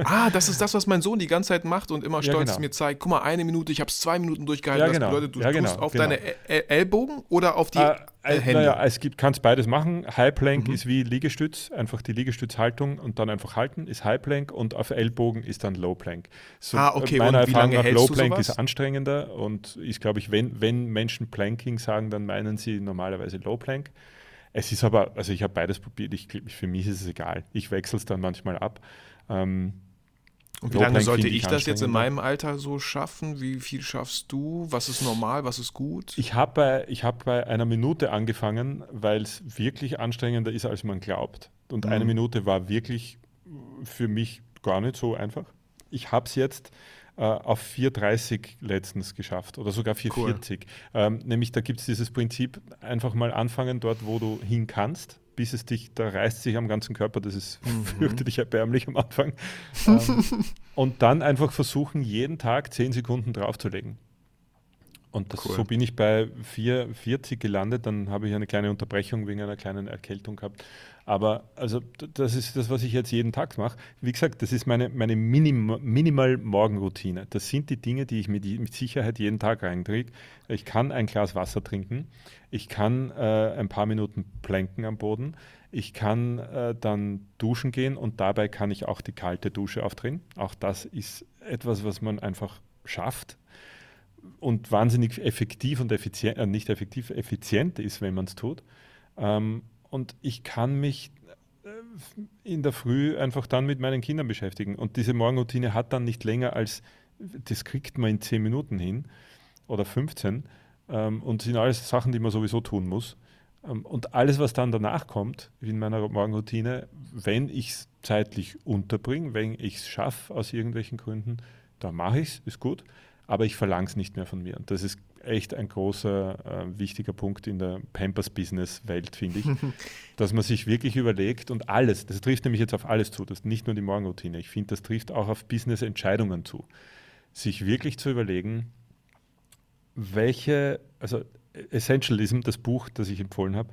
Ah, das ist das, was mein Sohn die ganze Zeit macht und immer stolz ja, genau. mir zeigt. Guck mal, eine Minute, ich habe es zwei Minuten durchgehalten. Ja, genau. Das bedeutet, du ja, genau, tust auf genau. deine Ellbogen oder auf die ah, äh, Hände? Naja, es gibt, kannst beides machen. High Plank mhm. ist wie Liegestütz, einfach die Liegestützhaltung und dann einfach halten, ist High Plank und auf Ellbogen ist dann Low Plank. So, ah, okay. Meiner Erfahrung nach Low Plank ist anstrengender und ist, glaube ich, wenn, wenn Menschen Planking sagen, dann meinen sie normalerweise Low Plank. Es ist aber, also ich habe beides probiert, ich, für mich ist es egal. Ich wechsle es dann manchmal ab. Ähm, und wie lange sollte ich das jetzt in meinem Alter so schaffen? Wie viel schaffst du? Was ist normal? Was ist gut? Ich habe bei, hab bei einer Minute angefangen, weil es wirklich anstrengender ist, als man glaubt. Und mhm. eine Minute war wirklich für mich gar nicht so einfach. Ich habe es jetzt auf 4,30 letztens geschafft oder sogar 4,40. Cool. Ähm, nämlich da gibt es dieses Prinzip, einfach mal anfangen dort, wo du hin kannst bis es dich, da reißt sich am ganzen Körper, das ist mhm. fürchterlich erbärmlich am Anfang. ähm, und dann einfach versuchen, jeden Tag 10 Sekunden draufzulegen. Und das, cool. so bin ich bei 4,40 gelandet. Dann habe ich eine kleine Unterbrechung wegen einer kleinen Erkältung gehabt. Aber also das ist das, was ich jetzt jeden Tag mache. Wie gesagt, das ist meine, meine Minim Minimal-Morgenroutine. Das sind die Dinge, die ich mit, mit Sicherheit jeden Tag reinkriege. Ich kann ein Glas Wasser trinken. Ich kann äh, ein paar Minuten planken am Boden. Ich kann äh, dann duschen gehen und dabei kann ich auch die kalte Dusche aufdrehen. Auch das ist etwas, was man einfach schafft und wahnsinnig effektiv und effizient, äh, nicht effektiv, effizient ist, wenn man es tut. Ähm, und ich kann mich äh, in der Früh einfach dann mit meinen Kindern beschäftigen. Und diese Morgenroutine hat dann nicht länger als, das kriegt man in 10 Minuten hin oder 15 ähm, und sind alles Sachen, die man sowieso tun muss. Ähm, und alles, was dann danach kommt, in meiner Morgenroutine, wenn ich es zeitlich unterbringe, wenn ich es schaffe aus irgendwelchen Gründen, dann mache ich es, ist gut aber ich verlange es nicht mehr von mir. Und das ist echt ein großer, äh, wichtiger Punkt in der Pampers-Business-Welt, finde ich, dass man sich wirklich überlegt und alles, das trifft nämlich jetzt auf alles zu, das ist nicht nur die Morgenroutine, ich finde, das trifft auch auf Business-Entscheidungen zu, sich wirklich zu überlegen, welche, also Essentialism, das Buch, das ich empfohlen habe,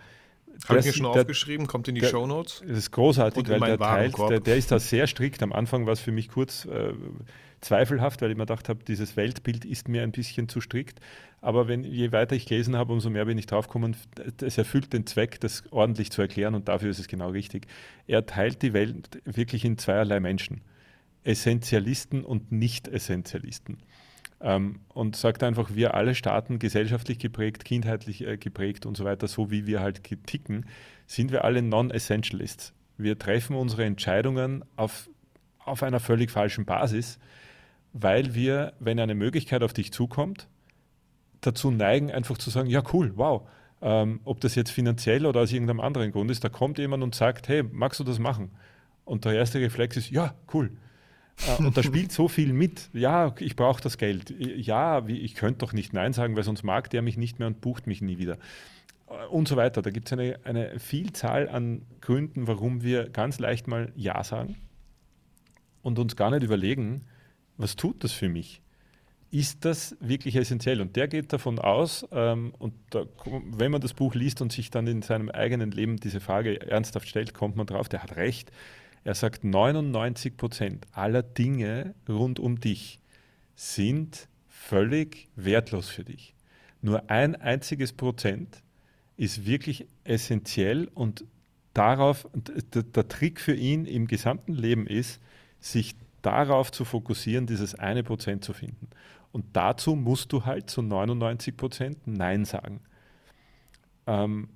habe ich mir schon der, aufgeschrieben, kommt in die Show Notes. Das ist großartig, weil der teilt, der, der, ist da sehr strikt. Am Anfang war es für mich kurz äh, zweifelhaft, weil ich mir gedacht habe, dieses Weltbild ist mir ein bisschen zu strikt. Aber wenn, je weiter ich gelesen habe, umso mehr bin ich draufgekommen, es erfüllt den Zweck, das ordentlich zu erklären und dafür ist es genau richtig. Er teilt die Welt wirklich in zweierlei Menschen. Essentialisten und Nicht-Essentialisten. Ähm, und sagt einfach, wir alle Staaten, gesellschaftlich geprägt, kindheitlich äh, geprägt und so weiter, so wie wir halt ticken, sind wir alle Non-Essentialists. Wir treffen unsere Entscheidungen auf, auf einer völlig falschen Basis weil wir, wenn eine Möglichkeit auf dich zukommt, dazu neigen, einfach zu sagen, ja cool, wow, ähm, ob das jetzt finanziell oder aus irgendeinem anderen Grund ist, da kommt jemand und sagt, hey, magst du das machen? Und der erste Reflex ist, ja, cool. Äh, und da spielt so viel mit. Ja, ich brauche das Geld. Ja, ich könnte doch nicht Nein sagen, weil sonst mag der mich nicht mehr und bucht mich nie wieder. Äh, und so weiter. Da gibt es eine, eine Vielzahl an Gründen, warum wir ganz leicht mal Ja sagen und uns gar nicht überlegen, was tut das für mich? Ist das wirklich essentiell? Und der geht davon aus, ähm, und da, wenn man das Buch liest und sich dann in seinem eigenen Leben diese Frage ernsthaft stellt, kommt man drauf, der hat recht. Er sagt, 99 Prozent aller Dinge rund um dich sind völlig wertlos für dich. Nur ein einziges Prozent ist wirklich essentiell und darauf, der, Trick für ihn im gesamten Leben ist, sich darauf zu fokussieren, dieses eine Prozent zu finden. Und dazu musst du halt zu 99 Prozent Nein sagen. Ähm,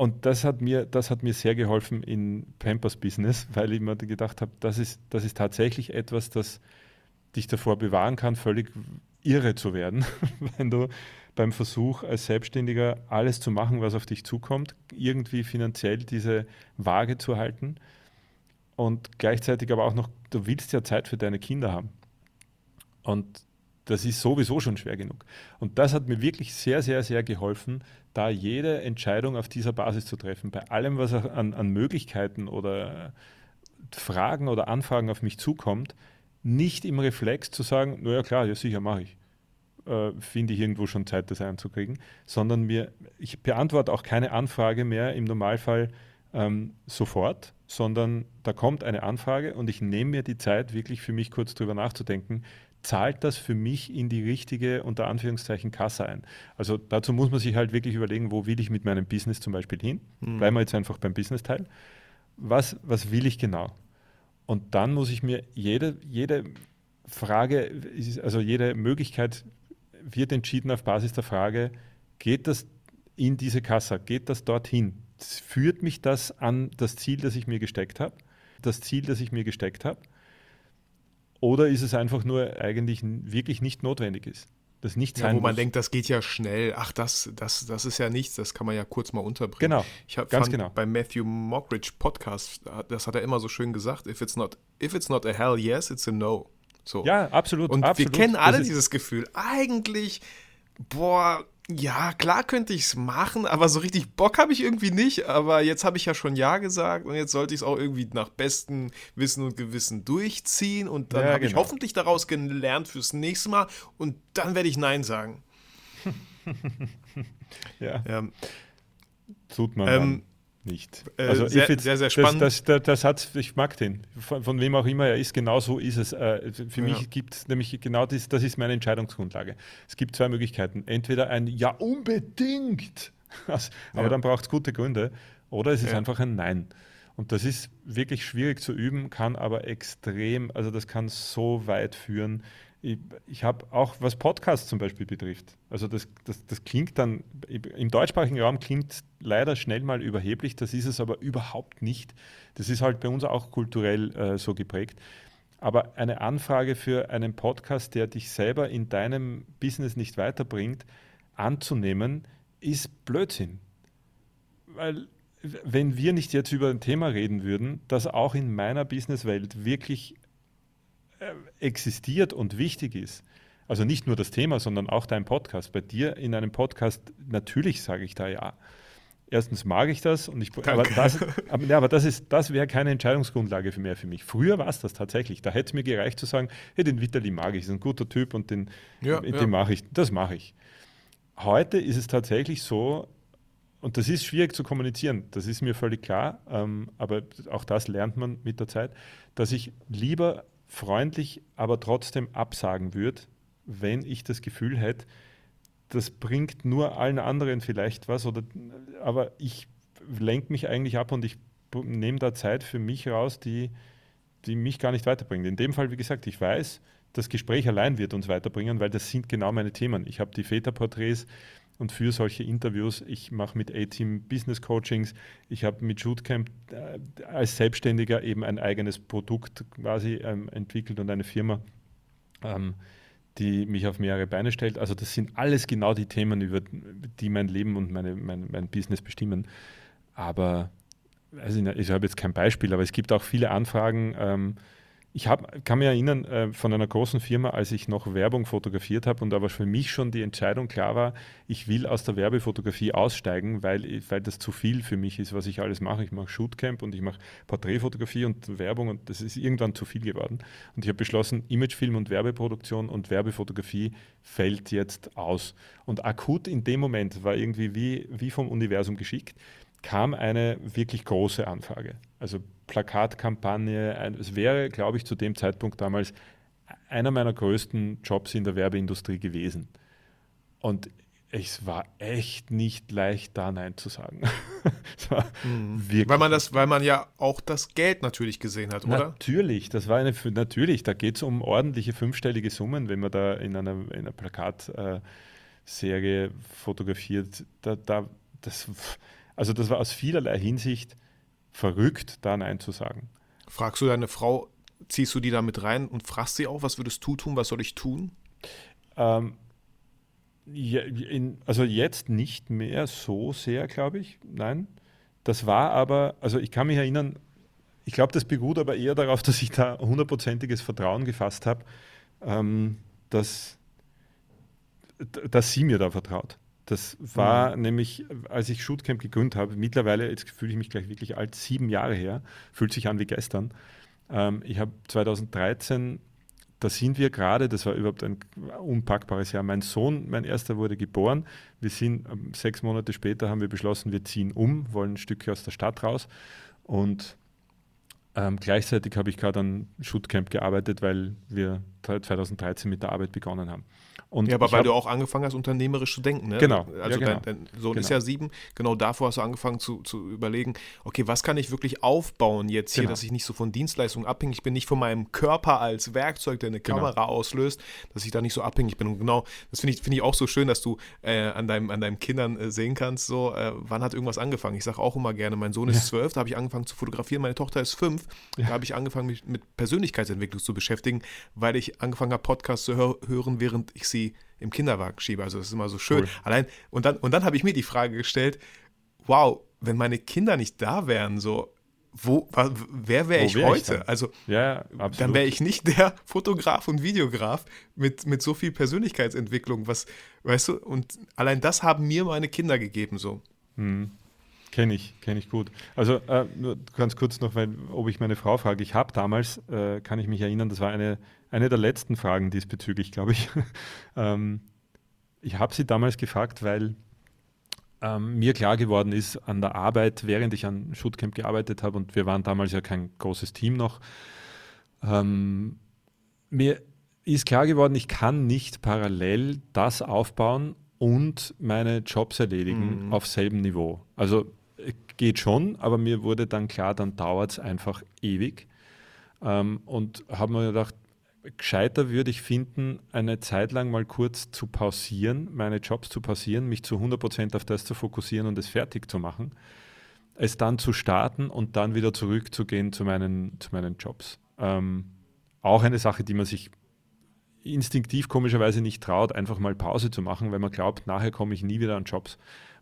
und das hat, mir, das hat mir sehr geholfen in Pampers Business, weil ich mir gedacht habe, das ist, das ist tatsächlich etwas, das dich davor bewahren kann, völlig irre zu werden, wenn du beim Versuch als Selbstständiger alles zu machen, was auf dich zukommt, irgendwie finanziell diese Waage zu halten und gleichzeitig aber auch noch, du willst ja Zeit für deine Kinder haben. Und das ist sowieso schon schwer genug. Und das hat mir wirklich sehr, sehr, sehr geholfen, da jede Entscheidung auf dieser Basis zu treffen. Bei allem, was an, an Möglichkeiten oder Fragen oder Anfragen auf mich zukommt, nicht im Reflex zu sagen, naja klar, ja sicher mache ich. äh, finde ich irgendwo schon Zeit, das einzukriegen, sondern mir, ich beantworte auch keine Anfrage mehr im Normalfall ähm, sofort, sondern da kommt eine Anfrage und ich nehme mir die Zeit, wirklich für mich kurz drüber nachzudenken, zahlt das für mich in die richtige, unter Anführungszeichen, Kasse ein? Also dazu muss man sich halt wirklich überlegen, wo will ich mit meinem Business zum Beispiel hin? Mhm. Bleiben wir jetzt einfach beim Business-Teil. Was, was will ich genau? Und dann muss ich mir jede, jede Frage, also jede Möglichkeit wird entschieden auf Basis der Frage, geht das in diese Kasse, geht das dorthin? Führt mich das an das Ziel, das ich mir gesteckt habe? Das Ziel, das ich mir gesteckt habe? Oder ist es einfach nur eigentlich wirklich nicht notwendig ist? Das nicht sein ja, wo man muss. denkt, das geht ja schnell. Ach, das, das, das ist ja nichts, das kann man ja kurz mal unterbringen. Genau. Ich hab, ganz genau. Beim Matthew Mockridge Podcast, das hat er immer so schön gesagt: If it's not, if it's not a hell yes, it's a no. So. Ja, absolut. Und absolut. wir kennen alle dieses Gefühl. Eigentlich, boah, ja, klar könnte ich es machen, aber so richtig Bock habe ich irgendwie nicht. Aber jetzt habe ich ja schon Ja gesagt und jetzt sollte ich es auch irgendwie nach bestem Wissen und Gewissen durchziehen. Und dann ja, habe genau. ich hoffentlich daraus gelernt fürs nächste Mal und dann werde ich Nein sagen. ja. Ähm, Tut man. Ähm, nicht. Äh, also sehr, jetzt, sehr, sehr spannend. Das, das, das, Satz, ich mag den, von, von, wem auch immer er ist, genau so ist es. Äh, für ja. mich gibt es nämlich genau das, das ist meine Entscheidungsgrundlage. Es gibt zwei Möglichkeiten. Entweder ein Ja, unbedingt, also, aber ja. dann braucht es gute Gründe, oder es ist ja. einfach ein Nein. Und das ist wirklich schwierig zu üben, kann aber extrem, also das kann so weit führen ich, ich habe auch, was Podcasts zum Beispiel betrifft, also das, das, das klingt dann, im deutschsprachigen Raum klingt leider schnell mal überheblich, das ist es aber überhaupt nicht. Das ist halt bei uns auch kulturell äh, so geprägt. Aber eine Anfrage für einen Podcast, der dich selber in deinem Business nicht weiterbringt, anzunehmen, ist Blödsinn. Weil wenn wir nicht jetzt über ein Thema reden würden, das auch in meiner Businesswelt wirklich existiert und wichtig ist, also nicht nur das Thema, sondern auch dein Podcast. Bei dir in einem Podcast, natürlich sage ich da ja. Erstens mag ich das und ich, aber das, aber, ja, aber das ist, das wäre keine Entscheidungsgrundlage mehr für mich. Früher war es das tatsächlich. Da hätte es mir gereicht zu sagen, hey, den Vitali mag ich, ist ein guter Typ und den, ja, den ja. mache ich, das mache ich. Heute ist es tatsächlich so, und das ist schwierig zu kommunizieren, das ist mir völlig klar, ähm, aber auch das lernt man mit der Zeit, dass ich lieber freundlich, aber trotzdem absagen würde, wenn ich das Gefühl hätte, das bringt nur allen anderen vielleicht was, oder, aber ich lenke mich eigentlich ab und ich nehme da Zeit für mich raus, die, die mich gar nicht weiterbringt. In dem Fall, wie gesagt, ich weiß, das Gespräch allein wird uns weiterbringen, weil das sind genau meine Themen. Ich habe die Väterporträts, und für solche Interviews. Ich mache mit A-Team Business Coachings. Ich habe mit Shootcamp äh, als Selbstständiger eben ein eigenes Produkt quasi ähm, entwickelt und eine Firma, ähm, die mich auf mehrere Beine stellt. Also das sind alles genau die Themen, über die mein Leben und meine, mein, mein Business bestimmen. Aber also ich habe jetzt kein Beispiel, aber es gibt auch viele Anfragen. Ähm, ich hab, kann mich erinnern äh, von einer großen Firma, als ich noch Werbung fotografiert habe und aber für mich schon die Entscheidung klar war, ich will aus der Werbefotografie aussteigen, weil, weil das zu viel für mich ist, was ich alles mache. Ich mache Shootcamp und ich mache Porträtfotografie und Werbung und das ist irgendwann zu viel geworden. Und ich habe beschlossen, Imagefilm und Werbeproduktion und Werbefotografie fällt jetzt aus. Und akut in dem Moment war irgendwie wie, wie vom Universum geschickt kam eine wirklich große Anfrage. Also Plakatkampagne. Es wäre, glaube ich, zu dem Zeitpunkt damals einer meiner größten Jobs in der Werbeindustrie gewesen. Und es war echt nicht leicht, da Nein zu sagen. mhm. weil man das, weil man ja auch das Geld natürlich gesehen hat, oder? Natürlich, das war eine natürlich, da geht es um ordentliche fünfstellige Summen, wenn man da in einer, in einer Plakatserie äh, fotografiert. Da, da, das, also das war aus vielerlei Hinsicht verrückt, da Nein zu sagen. Fragst du deine Frau, ziehst du die da mit rein und fragst sie auch, was würdest du tun, was soll ich tun? Ähm, ja, in, also jetzt nicht mehr so sehr, glaube ich. Nein. Das war aber, also ich kann mich erinnern, ich glaube, das beruht aber eher darauf, dass ich da hundertprozentiges Vertrauen gefasst habe, ähm, dass, dass sie mir da vertraut. Das war mhm. nämlich, als ich Shootcamp gegründet habe, mittlerweile, jetzt fühle ich mich gleich wirklich alt, sieben Jahre her, fühlt sich an wie gestern. Ähm, ich habe 2013 da sind wir gerade, das war überhaupt ein unpackbares Jahr. Mein Sohn, mein erster, wurde geboren. Wir sind ähm, sechs Monate später haben wir beschlossen, wir ziehen um, wollen ein Stück aus der Stadt raus. Und ähm, gleichzeitig habe ich gerade an Shootcamp gearbeitet, weil wir 2013 mit der Arbeit begonnen haben. Und ja, aber weil hab, du auch angefangen hast, unternehmerisch zu denken. Ne? Genau. Also ja, genau. Dein, dein, Sohn genau. ist ja sieben. Genau davor hast du angefangen zu, zu überlegen, okay, was kann ich wirklich aufbauen jetzt hier, genau. dass ich nicht so von Dienstleistungen abhängig bin, nicht von meinem Körper als Werkzeug, der eine genau. Kamera auslöst, dass ich da nicht so abhängig bin. Und genau, das finde ich, find ich auch so schön, dass du äh, an, deinem, an deinen Kindern äh, sehen kannst, so, äh, wann hat irgendwas angefangen. Ich sage auch immer gerne, mein Sohn ist zwölf, da habe ich angefangen zu fotografieren, meine Tochter ist fünf, da habe ich angefangen, mich mit Persönlichkeitsentwicklung zu beschäftigen, weil ich angefangen habe, Podcasts zu hör hören, während ich sie im Kinderwagen schiebe. Also das ist immer so schön. Cool. Allein, und dann, und dann habe ich mir die Frage gestellt, wow, wenn meine Kinder nicht da wären, so, wo, wer wäre ich wär heute? Ich also, ja, dann wäre ich nicht der Fotograf und Videograf mit, mit so viel Persönlichkeitsentwicklung, was, weißt du, und allein das haben mir meine Kinder gegeben, so. Hm. Kenne ich, kenne ich gut. Also äh, nur ganz kurz noch, weil, ob ich meine Frau frage. Ich habe damals, äh, kann ich mich erinnern, das war eine, eine der letzten Fragen diesbezüglich, glaube ich. ähm, ich habe sie damals gefragt, weil ähm, mir klar geworden ist an der Arbeit, während ich an Shootcamp gearbeitet habe, und wir waren damals ja kein großes Team noch, ähm, mir ist klar geworden, ich kann nicht parallel das aufbauen und meine Jobs erledigen mhm. auf selben Niveau. Also geht schon, aber mir wurde dann klar, dann dauert es einfach ewig. Ähm, und habe mir gedacht, gescheiter würde ich finden, eine Zeit lang mal kurz zu pausieren, meine Jobs zu pausieren, mich zu 100% auf das zu fokussieren und es fertig zu machen, es dann zu starten und dann wieder zurückzugehen zu meinen, zu meinen Jobs. Ähm, auch eine Sache, die man sich instinktiv komischerweise nicht traut, einfach mal Pause zu machen, weil man glaubt, nachher komme ich nie wieder an Jobs,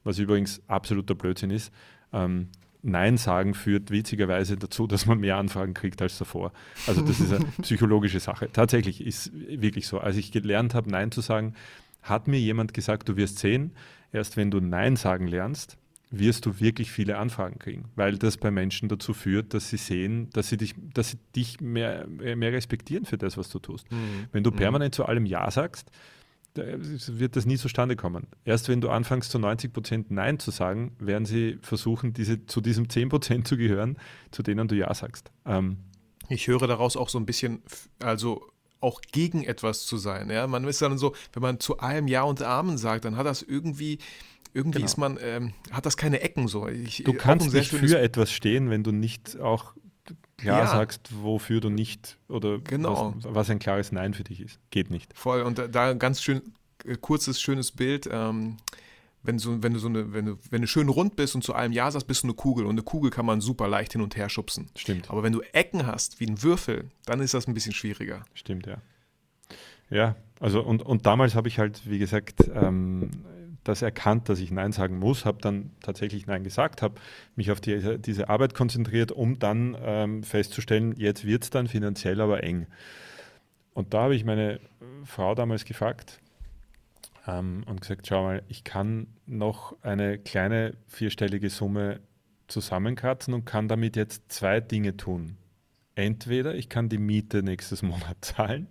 was übrigens absoluter Blödsinn ist. Ähm, Nein sagen führt witzigerweise dazu, dass man mehr Anfragen kriegt als davor. Also das ist eine psychologische Sache. Tatsächlich ist wirklich so. Als ich gelernt habe, Nein zu sagen, hat mir jemand gesagt, du wirst sehen, erst wenn du Nein sagen lernst, wirst du wirklich viele Anfragen kriegen, weil das bei Menschen dazu führt, dass sie sehen, dass sie dich, dass sie dich mehr, mehr respektieren für das, was du tust. Mhm. Wenn du mhm. permanent mhm. zu allem Ja sagst, wird das nie zustande kommen. Erst wenn du anfängst, zu 90 Prozent Nein zu sagen, werden sie versuchen, diese, zu diesem 10 Prozent zu gehören, zu denen du Ja sagst. Ähm, ich höre daraus auch so ein bisschen, also auch gegen etwas zu sein. Ja? Man ist dann so, wenn man zu allem Ja und Amen sagt, dann hat das irgendwie, irgendwie genau. ist man, ähm, hat das keine Ecken so. Ich, du kannst nicht für etwas stehen, wenn du nicht auch klar ja. sagst, wofür du nicht oder genau. was, was, ein klares Nein für dich ist. Geht nicht. Voll. Und da, da ganz schön äh, kurzes, schönes Bild. Ähm, wenn, so, wenn, du so eine, wenn, du, wenn du schön rund bist und zu allem Ja sagst, bist du eine Kugel. Und eine Kugel kann man super leicht hin und her schubsen. Stimmt. Aber wenn du Ecken hast, wie ein Würfel, dann ist das ein bisschen schwieriger. Stimmt, ja. Ja, also und, und damals habe ich halt, wie gesagt, ähm, das erkannt, dass ich Nein sagen muss, habe dann tatsächlich Nein gesagt, habe mich auf die, diese Arbeit konzentriert, um dann ähm, festzustellen, jetzt wird es dann finanziell aber eng. Und da habe ich meine Frau damals gefragt ähm, und gesagt, schau mal, ich kann noch eine kleine vierstellige Summe zusammenkratzen und kann damit jetzt zwei Dinge tun. Entweder ich kann die Miete nächstes Monat zahlen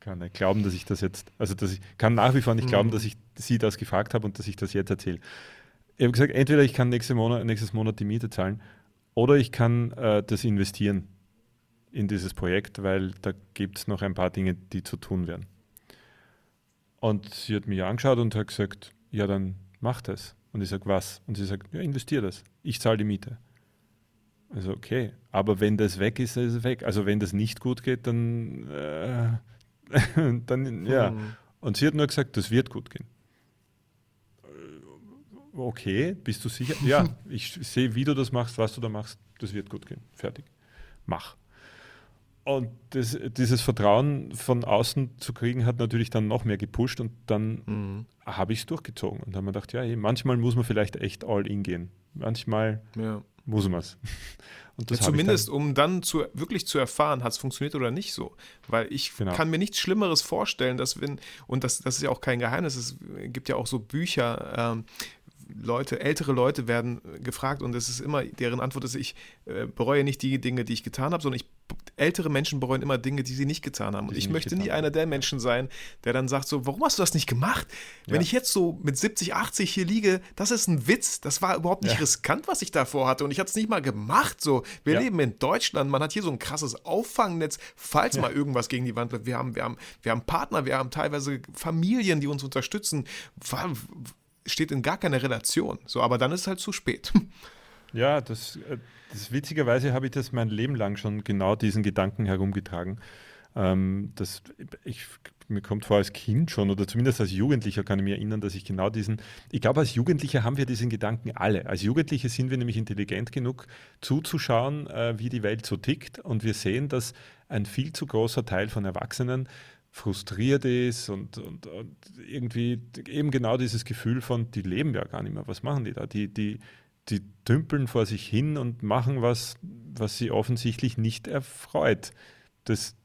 kann nicht glauben, dass ich das jetzt, also dass ich kann nach wie vor nicht glauben, mhm. dass ich sie das gefragt habe und dass ich das jetzt erzähle. Ich habe gesagt, entweder ich kann nächste Monat, nächstes Monat die Miete zahlen oder ich kann äh, das investieren in dieses Projekt, weil da gibt es noch ein paar Dinge, die zu tun werden. Und sie hat mich angeschaut und hat gesagt, ja, dann mach das. Und ich sage, was? Und sie sagt, ja, investiere das. Ich zahle die Miete. Also okay, aber wenn das weg ist, dann ist es weg. Also wenn das nicht gut geht, dann äh, dann, ja. Mhm. Und sie hat nur gesagt, das wird gut gehen. Äh, okay, bist du sicher? ja, ich sehe, wie du das machst, was du da machst, das wird gut gehen. Fertig. Mach. Und das, dieses Vertrauen von außen zu kriegen, hat natürlich dann noch mehr gepusht und dann mhm. habe ich es durchgezogen und habe mir gedacht, ja, manchmal muss man vielleicht echt all in gehen. Manchmal ja. Muss man es. Ja, zumindest, um dann zu, wirklich zu erfahren, hat es funktioniert oder nicht so. Weil ich genau. kann mir nichts Schlimmeres vorstellen, dass wenn, und das, das ist ja auch kein Geheimnis, es gibt ja auch so Bücher, ähm, Leute, ältere Leute werden gefragt und es ist immer, deren Antwort ist, ich äh, bereue nicht die Dinge, die ich getan habe, sondern ich ältere Menschen bereuen immer Dinge, die sie nicht getan haben. Und ich möchte nie einer der Menschen sein, der dann sagt so, warum hast du das nicht gemacht? Wenn ja. ich jetzt so mit 70, 80 hier liege, das ist ein Witz. Das war überhaupt nicht ja. riskant, was ich davor hatte. Und ich hatte es nicht mal gemacht. So, wir ja. leben in Deutschland. Man hat hier so ein krasses Auffangnetz, falls mal irgendwas gegen die Wand läuft. Wir haben, wir haben, wir haben Partner, wir haben teilweise Familien, die uns unterstützen. Steht in gar keiner Relation. So, aber dann ist es halt zu spät. Ja, das, äh, das witzigerweise habe ich das mein Leben lang schon genau diesen Gedanken herumgetragen. Ähm, das, ich, mir kommt vor als Kind schon oder zumindest als Jugendlicher kann ich mich erinnern, dass ich genau diesen, ich glaube als Jugendlicher haben wir diesen Gedanken alle. Als Jugendliche sind wir nämlich intelligent genug zuzuschauen, äh, wie die Welt so tickt und wir sehen, dass ein viel zu großer Teil von Erwachsenen frustriert ist und, und, und irgendwie eben genau dieses Gefühl von, die leben ja gar nicht mehr, was machen die da? Die, die, die dümpeln vor sich hin und machen was, was sie offensichtlich nicht erfreut. Das,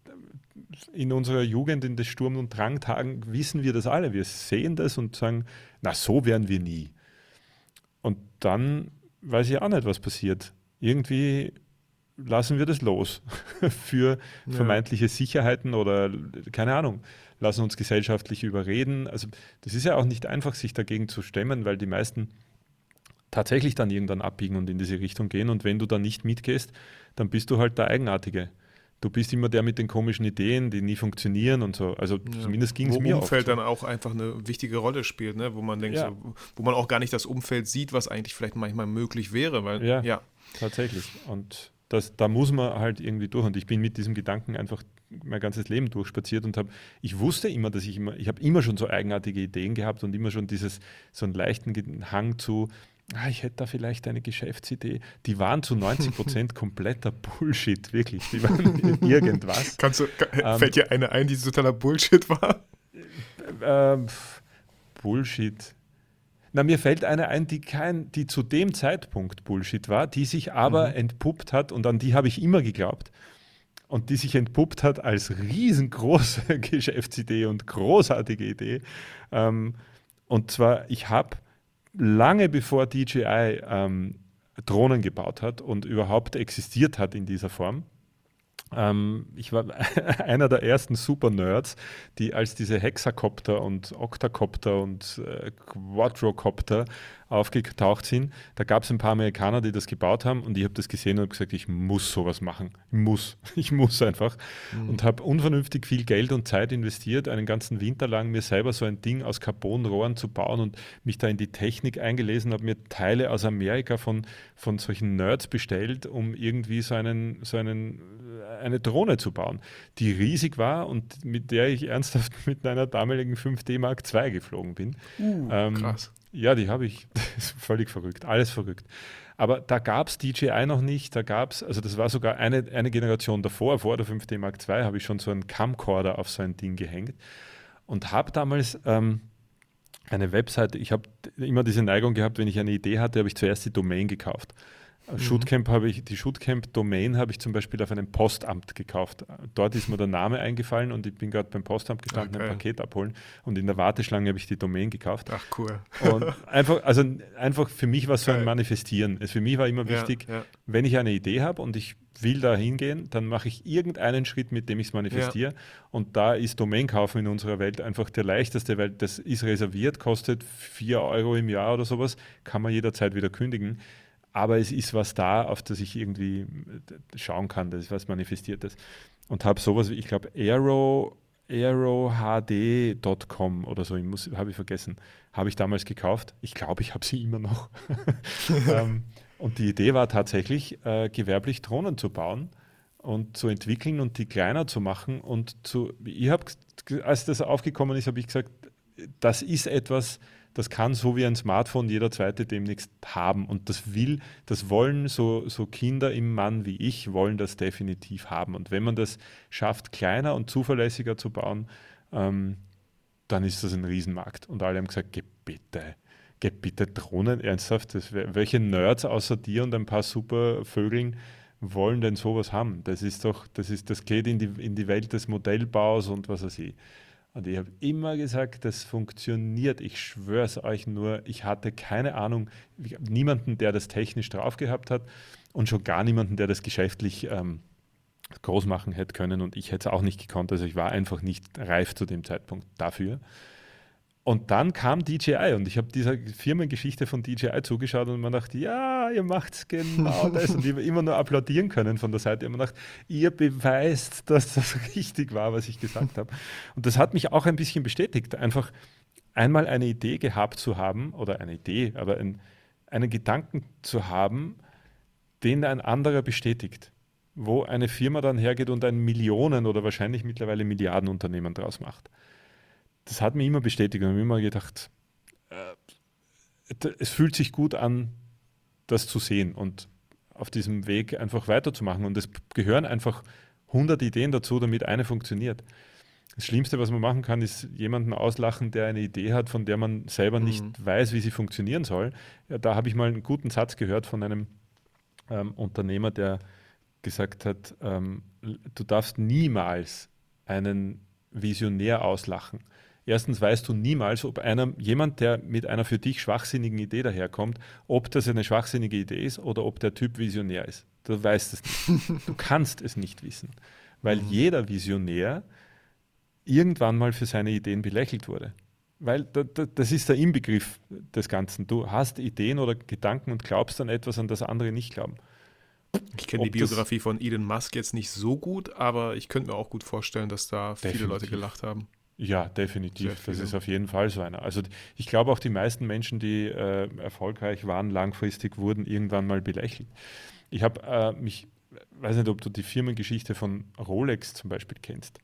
in unserer Jugend, in den Sturm- und Drangtagen, wissen wir das alle. Wir sehen das und sagen, na, so werden wir nie. Und dann weiß ich auch nicht, was passiert. Irgendwie lassen wir das los für ja. vermeintliche Sicherheiten oder keine Ahnung, lassen uns gesellschaftlich überreden. Also das ist ja auch nicht einfach, sich dagegen zu stemmen, weil die meisten tatsächlich dann irgendwann abbiegen und in diese Richtung gehen. Und wenn du dann nicht mitgehst, dann bist du halt der Eigenartige. Du bist immer der mit den komischen Ideen, die nie funktionieren und so. Also ja. zumindest ging es mir Umfeld oft. dann auch einfach eine wichtige Rolle spielt, ne? wo man denkt, ja. so, wo man auch gar nicht das Umfeld sieht, was eigentlich vielleicht manchmal möglich wäre. Weil, ja, ja. tatsächlich. Und das, da muss man halt irgendwie durch. Und ich bin mit diesem Gedanken einfach mein ganzes Leben durchspaziert und habe, ich wusste immer, dass ich immer, ich habe immer schon so eigenartige Ideen gehabt und immer schon dieses, so einen leichten Hang zu, ah, ich hätte da vielleicht eine Geschäftsidee. Die waren zu 90 Prozent kompletter Bullshit, wirklich. Die waren irgendwas. Kannst du, ähm, fällt dir eine ein, die totaler Bullshit war? Äh, äh, Bullshit. Na, mir fällt eine ein, die, kein, die zu dem Zeitpunkt Bullshit war, die sich aber mhm. entpuppt hat und an die habe ich immer geglaubt. Und die sich entpuppt hat als riesengroße Geschäftsidee und großartige Idee. Ähm, und zwar, ich habe lange bevor DJI ähm, Drohnen gebaut hat und überhaupt existiert hat in dieser Form. Ähm, ich war einer der ersten Super-Nerds, die als diese Hexacopter und Octacopter und äh, Quadrocopter aufgetaucht sind. Da gab es ein paar Amerikaner, die das gebaut haben und ich habe das gesehen und gesagt, ich muss sowas machen. Ich muss, ich muss einfach. Mhm. Und habe unvernünftig viel Geld und Zeit investiert, einen ganzen Winter lang mir selber so ein Ding aus Carbonrohren zu bauen und mich da in die Technik eingelesen, habe mir Teile aus Amerika von, von solchen Nerds bestellt, um irgendwie so, einen, so einen, äh, eine Drohne zu bauen, die riesig war und mit der ich ernsthaft mit einer damaligen 5D Mark II geflogen bin. Uh, ähm, krass. Ja, die habe ich. Völlig verrückt, alles verrückt. Aber da gab es DJI noch nicht, da gab es, also das war sogar eine, eine Generation davor, vor der 5D Mark II, habe ich schon so einen Camcorder auf so ein Ding gehängt und habe damals ähm, eine Webseite, ich habe immer diese Neigung gehabt, wenn ich eine Idee hatte, habe ich zuerst die Domain gekauft. Mhm. Shootcamp habe ich, die Shootcamp-Domain habe ich zum Beispiel auf einem Postamt gekauft. Dort ist mir der Name eingefallen und ich bin gerade beim Postamt gestanden, okay. ein Paket abholen und in der Warteschlange habe ich die Domain gekauft. Ach cool. Und einfach, also einfach für mich war es so ein Manifestieren. Es für mich war immer wichtig, ja, ja. wenn ich eine Idee habe und ich will da hingehen, dann mache ich irgendeinen Schritt, mit dem ich es manifestiere. Ja. Und da ist Domain kaufen in unserer Welt einfach der leichteste, weil das ist reserviert, kostet 4 Euro im Jahr oder sowas, kann man jederzeit wieder kündigen aber es ist was da, auf das ich irgendwie äh, schauen kann, das ist was Manifestiertes. Und habe sowas wie, ich glaube, Aero, aerohd.com oder so, habe ich vergessen, habe ich damals gekauft. Ich glaube, ich habe sie immer noch. ähm, und die Idee war tatsächlich, äh, gewerblich Drohnen zu bauen und zu entwickeln und die kleiner zu machen. Und zu, ich habe, als das aufgekommen ist, habe ich gesagt, das ist etwas, das kann so wie ein Smartphone jeder zweite demnächst haben. Und das will, das wollen so, so Kinder im Mann wie ich, wollen das definitiv haben. Und wenn man das schafft, kleiner und zuverlässiger zu bauen, ähm, dann ist das ein Riesenmarkt. Und alle haben gesagt, geh bitte, geh bitte Drohnen ernsthaft. Das, welche Nerds außer dir und ein paar super Vögeln wollen denn sowas haben? Das ist doch, das ist, das geht in die, in die Welt des Modellbaus und was weiß ich. Und ich habe immer gesagt, das funktioniert. Ich schwöre es euch nur, ich hatte keine Ahnung, niemanden, der das technisch drauf gehabt hat und schon gar niemanden, der das geschäftlich ähm, groß machen hätte können und ich hätte es auch nicht gekonnt. Also ich war einfach nicht reif zu dem Zeitpunkt dafür. Und dann kam DJI und ich habe dieser Firmengeschichte von DJI zugeschaut und man dachte, ja, ihr macht genau das. Und ich immer nur applaudieren können von der Seite. Man dachte, ihr beweist, dass das richtig war, was ich gesagt habe. Und das hat mich auch ein bisschen bestätigt, einfach einmal eine Idee gehabt zu haben, oder eine Idee, aber ein, einen Gedanken zu haben, den ein anderer bestätigt. Wo eine Firma dann hergeht und ein Millionen- oder wahrscheinlich mittlerweile Milliardenunternehmen draus macht das hat mich immer bestätigt und ich habe immer gedacht, äh, es fühlt sich gut an, das zu sehen und auf diesem Weg einfach weiterzumachen. Und es gehören einfach 100 Ideen dazu, damit eine funktioniert. Das Schlimmste, was man machen kann, ist jemanden auslachen, der eine Idee hat, von der man selber mhm. nicht weiß, wie sie funktionieren soll. Ja, da habe ich mal einen guten Satz gehört von einem ähm, Unternehmer, der gesagt hat, ähm, du darfst niemals einen Visionär auslachen. Erstens weißt du niemals, ob einer, jemand, der mit einer für dich schwachsinnigen Idee daherkommt, ob das eine schwachsinnige Idee ist oder ob der Typ Visionär ist. Du weißt es nicht. Du kannst es nicht wissen, weil mhm. jeder Visionär irgendwann mal für seine Ideen belächelt wurde. Weil das ist der Inbegriff des Ganzen. Du hast Ideen oder Gedanken und glaubst an etwas, an das andere nicht glauben. Ich kenne die Biografie von Elon Musk jetzt nicht so gut, aber ich könnte mir auch gut vorstellen, dass da viele definitiv. Leute gelacht haben. Ja, definitiv. Das ist auf jeden Fall so einer. Also ich glaube auch die meisten Menschen, die äh, erfolgreich waren, langfristig wurden irgendwann mal belächelt. Ich habe äh, mich, weiß nicht, ob du die Firmengeschichte von Rolex zum Beispiel kennst.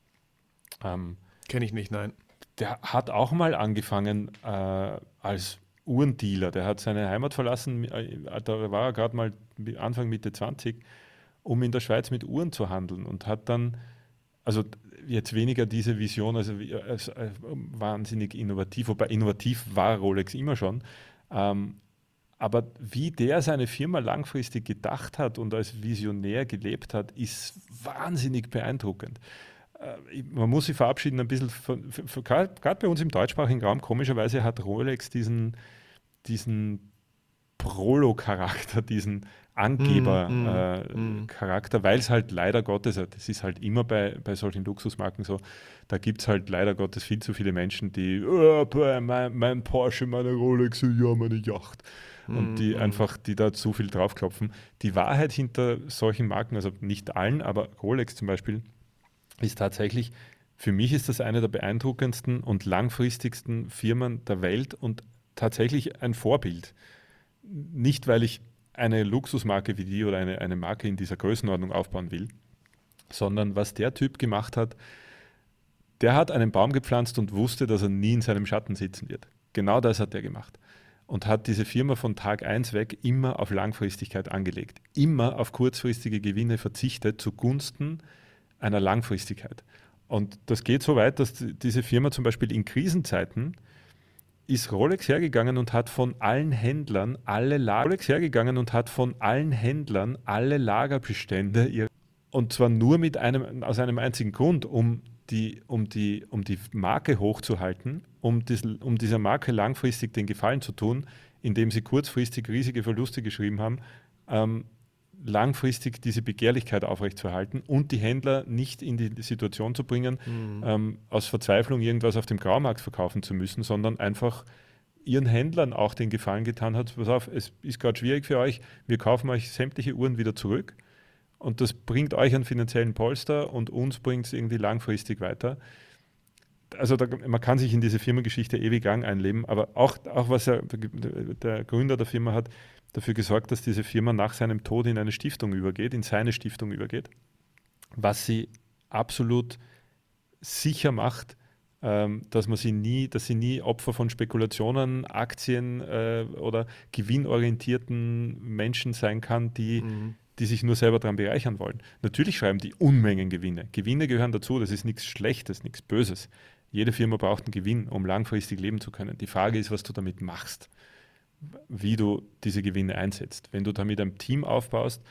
Ähm, Kenne ich nicht, nein. Der hat auch mal angefangen äh, als Uhrendealer. Der hat seine Heimat verlassen, äh, da war er gerade mal Anfang Mitte 20, um in der Schweiz mit Uhren zu handeln und hat dann, also jetzt weniger diese Vision, also äh, wahnsinnig innovativ, wobei innovativ war Rolex immer schon. Ähm, aber wie der seine Firma langfristig gedacht hat und als Visionär gelebt hat, ist wahnsinnig beeindruckend. Äh, man muss sich verabschieden ein bisschen, gerade bei uns im deutschsprachigen Raum, komischerweise hat Rolex diesen, diesen Prolo-Charakter, diesen Angeber-Charakter, mm, mm, äh, mm. weil es halt leider Gottes, äh, das ist halt immer bei, bei solchen Luxusmarken so, da gibt es halt leider Gottes viel zu viele Menschen, die, oh, mein, mein, Porsche, meine Rolex, ja, meine Yacht. Und die einfach, die da zu viel draufklopfen. Die Wahrheit hinter solchen Marken, also nicht allen, aber Rolex zum Beispiel, ist tatsächlich, für mich ist das eine der beeindruckendsten und langfristigsten Firmen der Welt und tatsächlich ein Vorbild. Nicht, weil ich eine Luxusmarke wie die oder eine, eine Marke in dieser Größenordnung aufbauen will, sondern was der Typ gemacht hat, der hat einen Baum gepflanzt und wusste, dass er nie in seinem Schatten sitzen wird. Genau das hat er gemacht. Und hat diese Firma von Tag 1 weg immer auf Langfristigkeit angelegt. Immer auf kurzfristige Gewinne verzichtet zugunsten einer Langfristigkeit. Und das geht so weit, dass diese Firma zum Beispiel in Krisenzeiten ist Rolex hergegangen und hat von allen Händlern alle Lager Rolex hergegangen und hat von allen Händlern alle Lagerbestände und zwar nur mit einem aus einem einzigen Grund, um die, um die, um die Marke hochzuhalten, um, dies, um dieser Marke langfristig den Gefallen zu tun, indem sie kurzfristig riesige Verluste geschrieben haben, ähm, langfristig diese Begehrlichkeit aufrechtzuerhalten und die Händler nicht in die Situation zu bringen, mhm. ähm, aus Verzweiflung irgendwas auf dem Graumarkt verkaufen zu müssen, sondern einfach ihren Händlern auch den Gefallen getan hat, pass auf, es ist gerade schwierig für euch, wir kaufen euch sämtliche Uhren wieder zurück und das bringt euch einen finanziellen Polster und uns bringt es irgendwie langfristig weiter. Also da, man kann sich in diese Firmengeschichte ewig lang einleben, aber auch, auch was er, der Gründer der Firma hat, dafür gesorgt, dass diese Firma nach seinem Tod in eine Stiftung übergeht, in seine Stiftung übergeht, was sie absolut sicher macht, ähm, dass man sie nie, dass sie nie Opfer von Spekulationen, Aktien äh, oder gewinnorientierten Menschen sein kann, die, mhm. die sich nur selber daran bereichern wollen. Natürlich schreiben die Unmengen Gewinne. Gewinne gehören dazu, das ist nichts Schlechtes, nichts Böses. Jede Firma braucht einen Gewinn, um langfristig leben zu können. Die Frage ist, was du damit machst wie du diese Gewinne einsetzt. Wenn du damit ein Team aufbaust,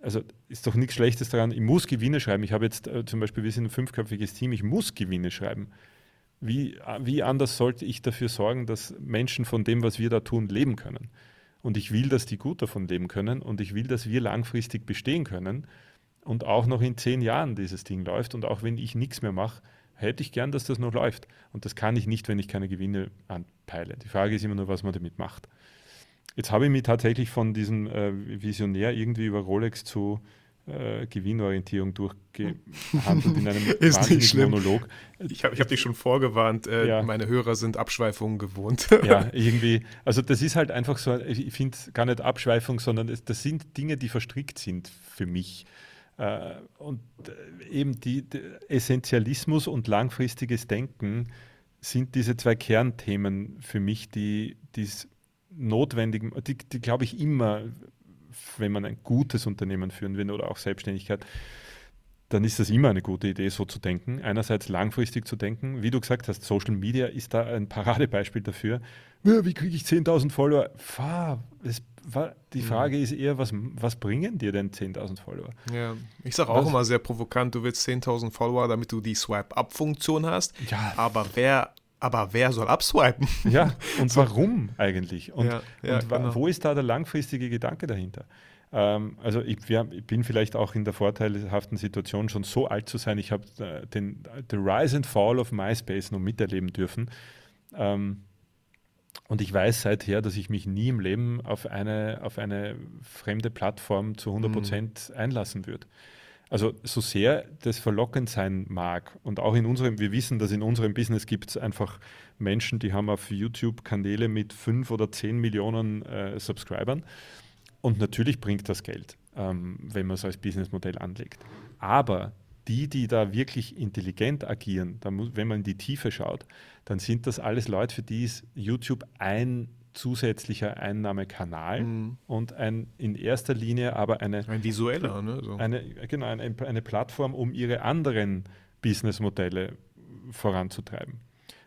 also ist doch nichts Schlechtes daran, ich muss Gewinne schreiben. Ich habe jetzt äh, zum Beispiel, wir sind ein fünfköpfiges Team, ich muss Gewinne schreiben. Wie, wie anders sollte ich dafür sorgen, dass Menschen von dem, was wir da tun, leben können? Und ich will, dass die gut davon leben können und ich will, dass wir langfristig bestehen können. und auch noch in zehn Jahren dieses Ding läuft und auch wenn ich nichts mehr mache, hätte ich gern, dass das noch läuft. Und das kann ich nicht, wenn ich keine Gewinne anpeile. Die Frage ist immer nur, was man damit macht. Jetzt habe ich mich tatsächlich von diesem äh, Visionär irgendwie über Rolex zu äh, Gewinnorientierung durchgehandelt in einem wahnsinnigen Monolog. Ich habe ich hab dich schon vorgewarnt, äh, ja. meine Hörer sind Abschweifungen gewohnt. ja, irgendwie. Also das ist halt einfach so, ich finde gar nicht Abschweifung, sondern es, das sind Dinge, die verstrickt sind für mich. Äh, und äh, eben die, die Essentialismus und langfristiges Denken sind diese zwei Kernthemen für mich, die es notwendig, die, die glaube ich immer, wenn man ein gutes Unternehmen führen will oder auch Selbstständigkeit, dann ist das immer eine gute Idee, so zu denken. Einerseits langfristig zu denken. Wie du gesagt hast, Social Media ist da ein Paradebeispiel dafür. Wie kriege ich 10.000 Follower? Fahr, es, die mhm. Frage ist eher, was, was bringen dir denn 10.000 Follower? Ja, ich sage auch was? immer sehr provokant, du willst 10.000 Follower, damit du die Swipe-Up-Funktion hast. Ja. Aber wer aber wer soll abswipen? Ja, und warum eigentlich? Und, ja, ja, und genau. wo ist da der langfristige Gedanke dahinter? Ähm, also ich, wir, ich, bin vielleicht auch in der vorteilhaften Situation, schon so alt zu sein. Ich habe äh, den the Rise and Fall of MySpace noch miterleben dürfen. Ähm, und ich weiß seither, dass ich mich nie im Leben auf eine, auf eine fremde Plattform zu 100 Prozent mhm. einlassen würde. Also so sehr das verlockend sein mag und auch in unserem, wir wissen, dass in unserem Business gibt es einfach Menschen, die haben auf YouTube Kanäle mit fünf oder zehn Millionen äh, Subscribern und natürlich bringt das Geld, ähm, wenn man es als Businessmodell anlegt. Aber die, die da wirklich intelligent agieren, muss, wenn man in die Tiefe schaut, dann sind das alles Leute, für die ist YouTube ein zusätzlicher Einnahmekanal mhm. und ein in erster Linie aber eine ein visueller, ne? So. Eine, genau, eine, eine Plattform, um ihre anderen Businessmodelle voranzutreiben.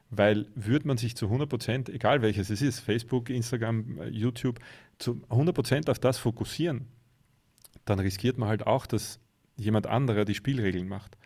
Weil würde man sich zu 100 Prozent, egal welches es ist, Facebook, Instagram, YouTube, zu 100 Prozent auf das fokussieren, dann riskiert man halt auch, dass jemand anderer die Spielregeln macht.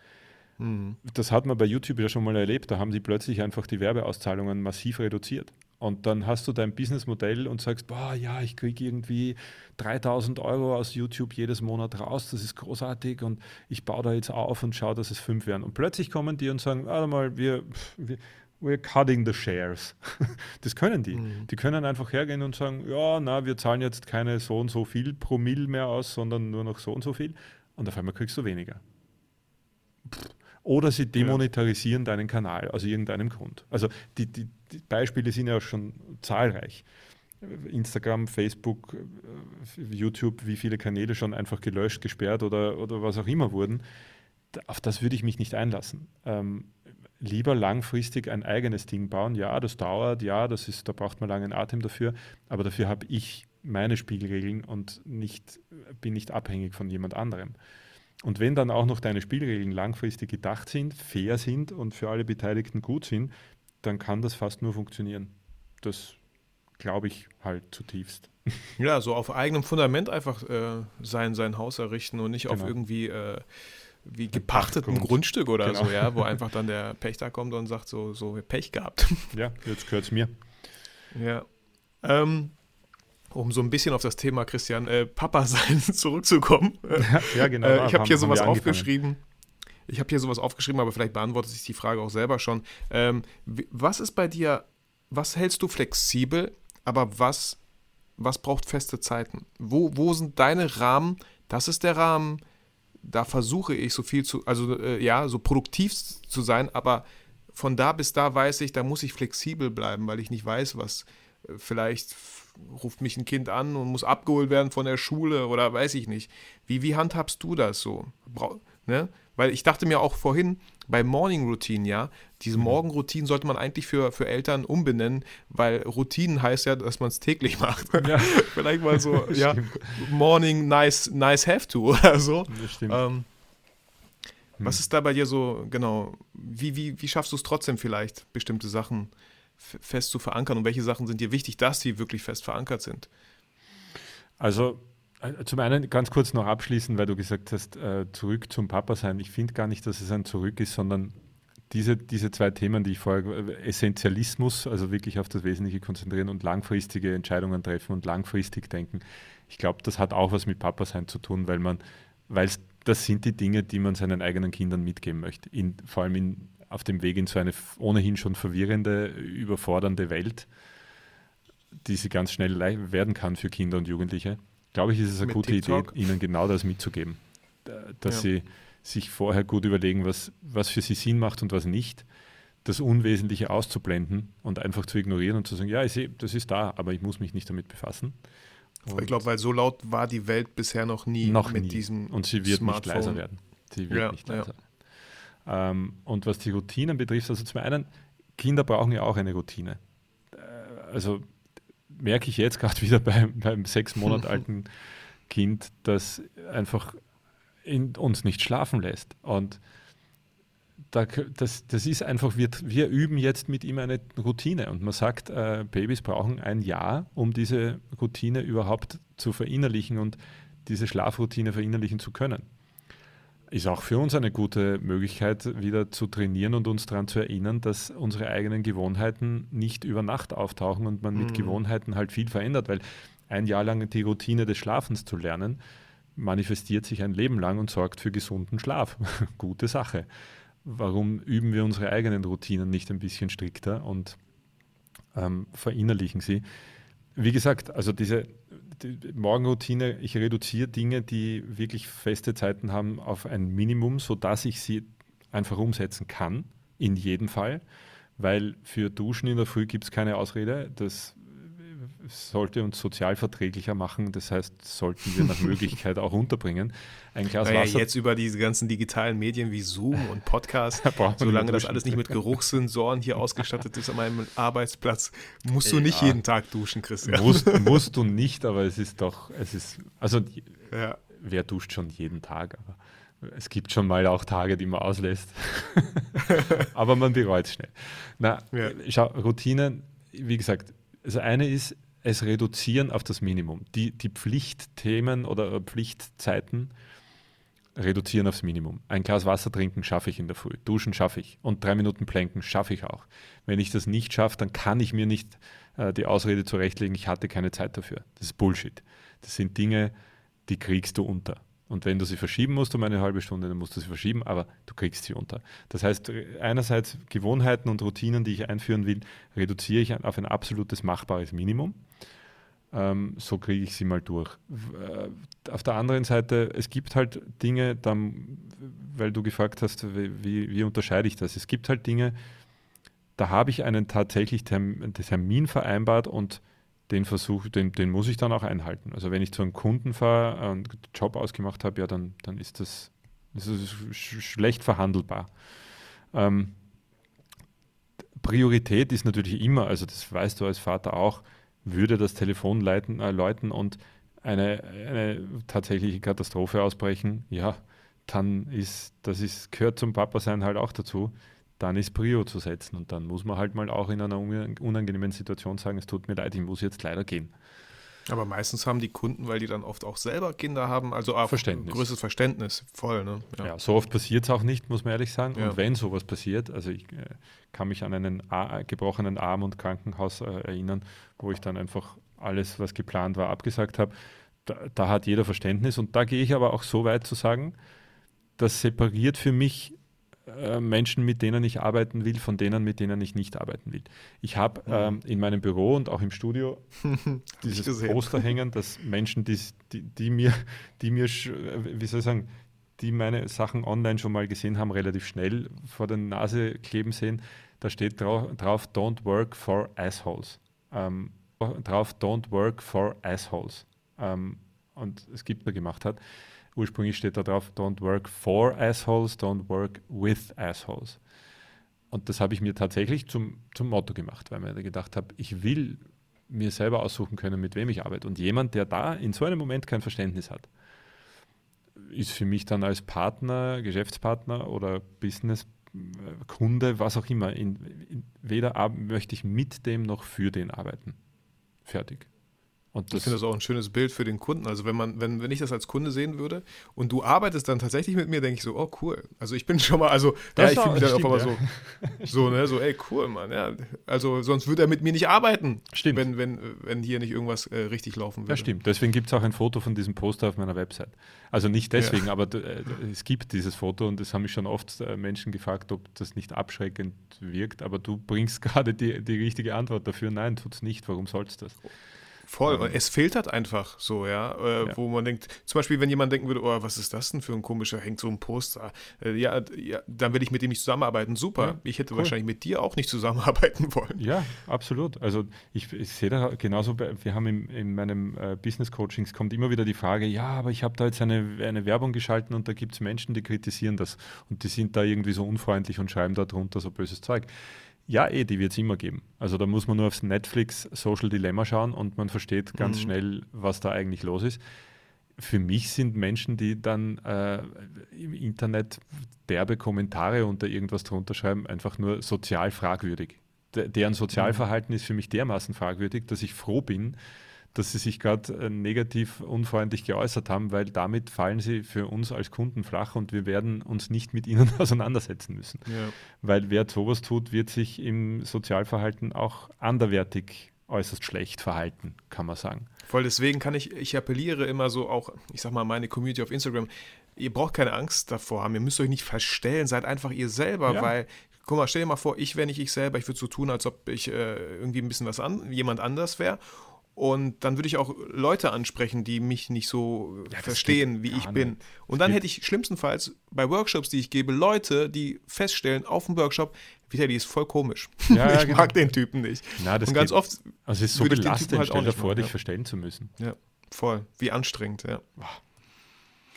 Mhm. Das hat man bei YouTube ja schon mal erlebt. Da haben sie plötzlich einfach die Werbeauszahlungen massiv reduziert. Und dann hast du dein Businessmodell und sagst, boah, ja, ich kriege irgendwie 3000 Euro aus YouTube jedes Monat raus, das ist großartig und ich baue da jetzt auf und schaue, dass es fünf werden. Und plötzlich kommen die und sagen, warte mal, wir, wir we're cutting the shares. Das können die. Mhm. Die können einfach hergehen und sagen, ja, na, wir zahlen jetzt keine so und so viel Promille mehr aus, sondern nur noch so und so viel. Und auf einmal kriegst du weniger. Pff oder sie demonetarisieren ja. deinen Kanal aus irgendeinem Grund. Also die, die, die, Beispiele sind ja schon zahlreich. Instagram, Facebook, YouTube, wie viele Kanäle schon einfach gelöscht, gesperrt oder, oder was auch immer wurden. Auf das würde ich mich nicht einlassen. Ähm, lieber langfristig ein eigenes Ding bauen. Ja, das dauert, ja, das ist, da braucht man langen Atem dafür, aber dafür habe ich meine Spielregeln und nicht, bin nicht abhängig von jemand anderem. Und wenn dann auch noch deine Spielregeln langfristig gedacht sind, fair sind und für alle Beteiligten gut sind, dann kann das fast nur funktionieren. Das glaube ich halt zutiefst. Ja, so auf eigenem Fundament einfach äh, sein, sein Haus errichten und nicht genau. auf irgendwie äh, wie gepachtetem Grundstück oder genau. so, ja, wo einfach dann der Pächter kommt und sagt so, so Pech gehabt. Ja, jetzt gehört es mir. Ja. Ähm, um so ein bisschen auf das Thema Christian äh, Papa sein zurückzukommen. Ja, ja genau. Äh, ich habe hier sowas aufgeschrieben. Ich habe hier sowas aufgeschrieben, aber vielleicht beantwortet sich die Frage auch selber schon. Ähm, was ist bei dir, was hältst du flexibel, aber was, was braucht feste Zeiten? Wo, wo sind deine Rahmen? Das ist der Rahmen, da versuche ich so viel zu, also äh, ja, so produktiv zu sein, aber von da bis da weiß ich, da muss ich flexibel bleiben, weil ich nicht weiß, was äh, vielleicht ruft mich ein Kind an und muss abgeholt werden von der Schule oder weiß ich nicht. Wie, wie handhabst du das so? Bra ne? Weil ich dachte mir auch vorhin, bei Morning Routine, ja, diese mhm. Morgenroutine sollte man eigentlich für, für Eltern umbenennen, weil Routinen heißt ja, dass man es täglich macht. Ja. Vielleicht mal so, ja, Morning nice, nice have to oder so. Ähm, was hm. ist da bei dir so, genau, wie, wie, wie schaffst du es trotzdem vielleicht, bestimmte Sachen fest zu verankern und welche Sachen sind dir wichtig, dass sie wirklich fest verankert sind? Also äh, zum einen ganz kurz noch abschließen, weil du gesagt hast, äh, zurück zum Papa sein. Ich finde gar nicht, dass es ein Zurück ist, sondern diese, diese zwei Themen, die ich vorher, Essentialismus, also wirklich auf das Wesentliche konzentrieren und langfristige Entscheidungen treffen und langfristig denken. Ich glaube, das hat auch was mit Papa sein zu tun, weil man, weil das sind die Dinge, die man seinen eigenen Kindern mitgeben möchte. In, vor allem in, auf dem Weg in so eine ohnehin schon verwirrende, überfordernde Welt, die sie ganz schnell werden kann für Kinder und Jugendliche. Glaube ich, ist es eine Mit gute TikTok. Idee, ihnen genau das mitzugeben. Dass ja. sie sich vorher gut überlegen, was, was für sie Sinn macht und was nicht. Das Unwesentliche auszublenden und einfach zu ignorieren und zu sagen, ja, ich sehe, das ist da, aber ich muss mich nicht damit befassen. Und ich glaube, weil so laut war die Welt bisher noch nie noch mit nie. diesem Und sie wird Smartphone. nicht leiser werden. Sie wird ja, nicht leiser. Ja. Ähm, und was die Routinen betrifft, also zum einen, Kinder brauchen ja auch eine Routine. Äh, also merke ich jetzt gerade wieder beim, beim sechs Monate alten Kind, das einfach in, uns nicht schlafen lässt. Und da, das, das ist einfach, wir, wir üben jetzt mit ihm eine Routine. Und man sagt, äh, Babys brauchen ein Jahr, um diese Routine überhaupt zu verinnerlichen und diese Schlafroutine verinnerlichen zu können. Ist auch für uns eine gute Möglichkeit, wieder zu trainieren und uns daran zu erinnern, dass unsere eigenen Gewohnheiten nicht über Nacht auftauchen und man mit mhm. Gewohnheiten halt viel verändert, weil ein Jahr lang die Routine des Schlafens zu lernen, manifestiert sich ein Leben lang und sorgt für gesunden Schlaf. Gute Sache warum üben wir unsere eigenen Routinen nicht ein bisschen strikter und ähm, verinnerlichen sie? Wie gesagt, also diese die Morgenroutine, ich reduziere Dinge, die wirklich feste Zeiten haben, auf ein Minimum, sodass ich sie einfach umsetzen kann, in jedem Fall, weil für Duschen in der Früh gibt es keine Ausrede. Das sollte uns sozial verträglicher machen. Das heißt, sollten wir nach Möglichkeit auch unterbringen. Ein Glas naja, Wasser. Jetzt über diese ganzen digitalen Medien wie Zoom und Podcast, solange das alles nicht mit Geruchssensoren hier ausgestattet ist an meinem Arbeitsplatz, musst du nicht jeden Tag duschen, Christian. Musst, musst du nicht, aber es ist doch, es ist, also ja. wer duscht schon jeden Tag, aber es gibt schon mal auch Tage, die man auslässt. aber man bereut es schnell. Na, ja. schau, Routinen, wie gesagt, das eine ist, es reduzieren auf das Minimum. Die, die Pflichtthemen oder Pflichtzeiten reduzieren aufs Minimum. Ein Glas Wasser trinken schaffe ich in der Früh, duschen schaffe ich und drei Minuten plänken schaffe ich auch. Wenn ich das nicht schaffe, dann kann ich mir nicht äh, die Ausrede zurechtlegen, ich hatte keine Zeit dafür. Das ist Bullshit. Das sind Dinge, die kriegst du unter. Und wenn du sie verschieben musst um eine halbe Stunde, dann musst du sie verschieben, aber du kriegst sie unter. Das heißt, einerseits Gewohnheiten und Routinen, die ich einführen will, reduziere ich auf ein absolutes machbares Minimum. Ähm, so kriege ich sie mal durch. Äh, auf der anderen Seite, es gibt halt Dinge, dann, weil du gefragt hast, wie, wie unterscheide ich das? Es gibt halt Dinge, da habe ich einen tatsächlich Termin vereinbart und den Versuch, den, den muss ich dann auch einhalten. Also wenn ich zu einem Kunden fahre und Job ausgemacht habe, ja, dann, dann ist das, das ist schlecht verhandelbar. Ähm, Priorität ist natürlich immer, also das weißt du als Vater auch, würde das Telefon leiten, äh, läuten und eine, eine tatsächliche Katastrophe ausbrechen, ja, dann ist, das ist, gehört zum Papa sein halt auch dazu dann ist Prio zu setzen. Und dann muss man halt mal auch in einer unangenehmen Situation sagen, es tut mir leid, ich muss jetzt leider gehen. Aber meistens haben die Kunden, weil die dann oft auch selber Kinder haben, also auch Verständnis. größeres Verständnis, voll. Ne? Ja. ja so oft passiert es auch nicht, muss man ehrlich sagen. Ja. Und wenn sowas passiert, also ich äh, kann mich an einen A gebrochenen Arm und Krankenhaus äh, erinnern, wo ich dann einfach alles, was geplant war, abgesagt habe. Da, da hat jeder Verständnis. Und da gehe ich aber auch so weit zu sagen, das separiert für mich äh, Menschen, mit denen ich arbeiten will, von denen, mit denen ich nicht arbeiten will. Ich habe mhm. ähm, in meinem Büro und auch im Studio dieses Poster hängen, dass Menschen, die, die, die, mir, die mir, wie soll ich sagen, die meine Sachen online schon mal gesehen haben, relativ schnell vor der Nase kleben sehen. Da steht drauf, drauf Don't work for assholes. Ähm, drauf Don't work for assholes. Ähm, und es gibt, er gemacht hat. Ursprünglich steht da drauf, don't work for assholes, don't work with assholes. Und das habe ich mir tatsächlich zum, zum Motto gemacht, weil mir gedacht habe, ich will mir selber aussuchen können, mit wem ich arbeite. Und jemand, der da in so einem Moment kein Verständnis hat, ist für mich dann als Partner, Geschäftspartner oder Business-Kunde, äh, was auch immer, in, in, weder möchte ich mit dem noch für den arbeiten. Fertig. Und ich finde das auch ein schönes Bild für den Kunden. Also wenn man, wenn, wenn ich das als Kunde sehen würde und du arbeitest dann tatsächlich mit mir, denke ich so, oh cool. Also ich bin schon mal, also ja, ich fühle mich dann auch immer ja. so, so, ne, so, ey, cool, Mann. Ja. Also sonst würde er mit mir nicht arbeiten. Stimmt. Wenn, wenn, wenn hier nicht irgendwas äh, richtig laufen würde. Ja, stimmt. Deswegen gibt es auch ein Foto von diesem Poster auf meiner Website. Also nicht deswegen, ja. aber äh, es gibt dieses Foto und es haben mich schon oft äh, Menschen gefragt, ob das nicht abschreckend wirkt, aber du bringst gerade die, die richtige Antwort dafür. Nein, tut es nicht. Warum soll es das? Voll, ähm, es filtert einfach so, ja, äh, ja, wo man denkt, zum Beispiel, wenn jemand denken würde, oh, was ist das denn für ein komischer, hängt so ein Poster, äh, ja, ja, dann will ich mit dem nicht zusammenarbeiten, super, ja, ich hätte cool. wahrscheinlich mit dir auch nicht zusammenarbeiten wollen. Ja, absolut, also ich, ich sehe da genauso, wir haben in, in meinem äh, Business Coachings kommt immer wieder die Frage, ja, aber ich habe da jetzt eine, eine Werbung geschalten und da gibt es Menschen, die kritisieren das und die sind da irgendwie so unfreundlich und schreiben da drunter so böses Zeug. Ja, eh, die wird es immer geben. Also da muss man nur aufs Netflix Social Dilemma schauen und man versteht ganz mhm. schnell, was da eigentlich los ist. Für mich sind Menschen, die dann äh, im Internet derbe Kommentare unter irgendwas drunter schreiben, einfach nur sozial fragwürdig. De deren Sozialverhalten mhm. ist für mich dermaßen fragwürdig, dass ich froh bin, dass sie sich gerade äh, negativ unfreundlich geäußert haben, weil damit fallen sie für uns als Kunden flach und wir werden uns nicht mit ihnen auseinandersetzen müssen. Ja. Weil wer sowas tut, wird sich im Sozialverhalten auch anderwertig äußerst schlecht verhalten, kann man sagen. Voll deswegen kann ich, ich appelliere immer so auch, ich sag mal, meine Community auf Instagram, ihr braucht keine Angst davor haben, ihr müsst euch nicht verstellen, seid einfach ihr selber, ja. weil guck mal, stell dir mal vor, ich wäre nicht ich selber, ich würde so tun, als ob ich äh, irgendwie ein bisschen was an, jemand anders wäre. Und dann würde ich auch Leute ansprechen, die mich nicht so ja, verstehen, wie ich bin. Und dann hätte ich schlimmstenfalls bei Workshops, die ich gebe, Leute, die feststellen auf dem Workshop, Vitali ist voll komisch. Ja, ich genau. mag den Typen nicht. Na, und ganz geht, oft. Also es ist so belastend, halt stell dir vor, dich verstellen zu müssen. Ja, voll. Wie anstrengend, ja.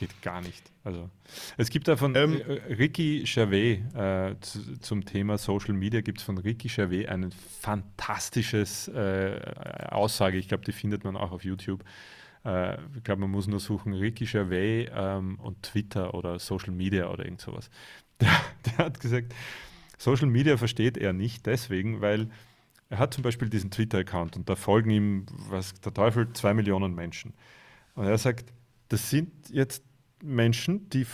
Geht gar nicht. Also es gibt da von ähm, äh, Ricky Gervais äh, zu, zum Thema Social Media gibt es von Ricky Gervais ein fantastisches äh, Aussage. Ich glaube, die findet man auch auf YouTube. Äh, ich glaube, man muss nur suchen Ricky Gervais ähm, und Twitter oder Social Media oder irgend sowas. Der, der hat gesagt, Social Media versteht er nicht deswegen, weil er hat zum Beispiel diesen Twitter-Account und da folgen ihm, was der Teufel, zwei Millionen Menschen. Und er sagt, das sind jetzt Menschen, die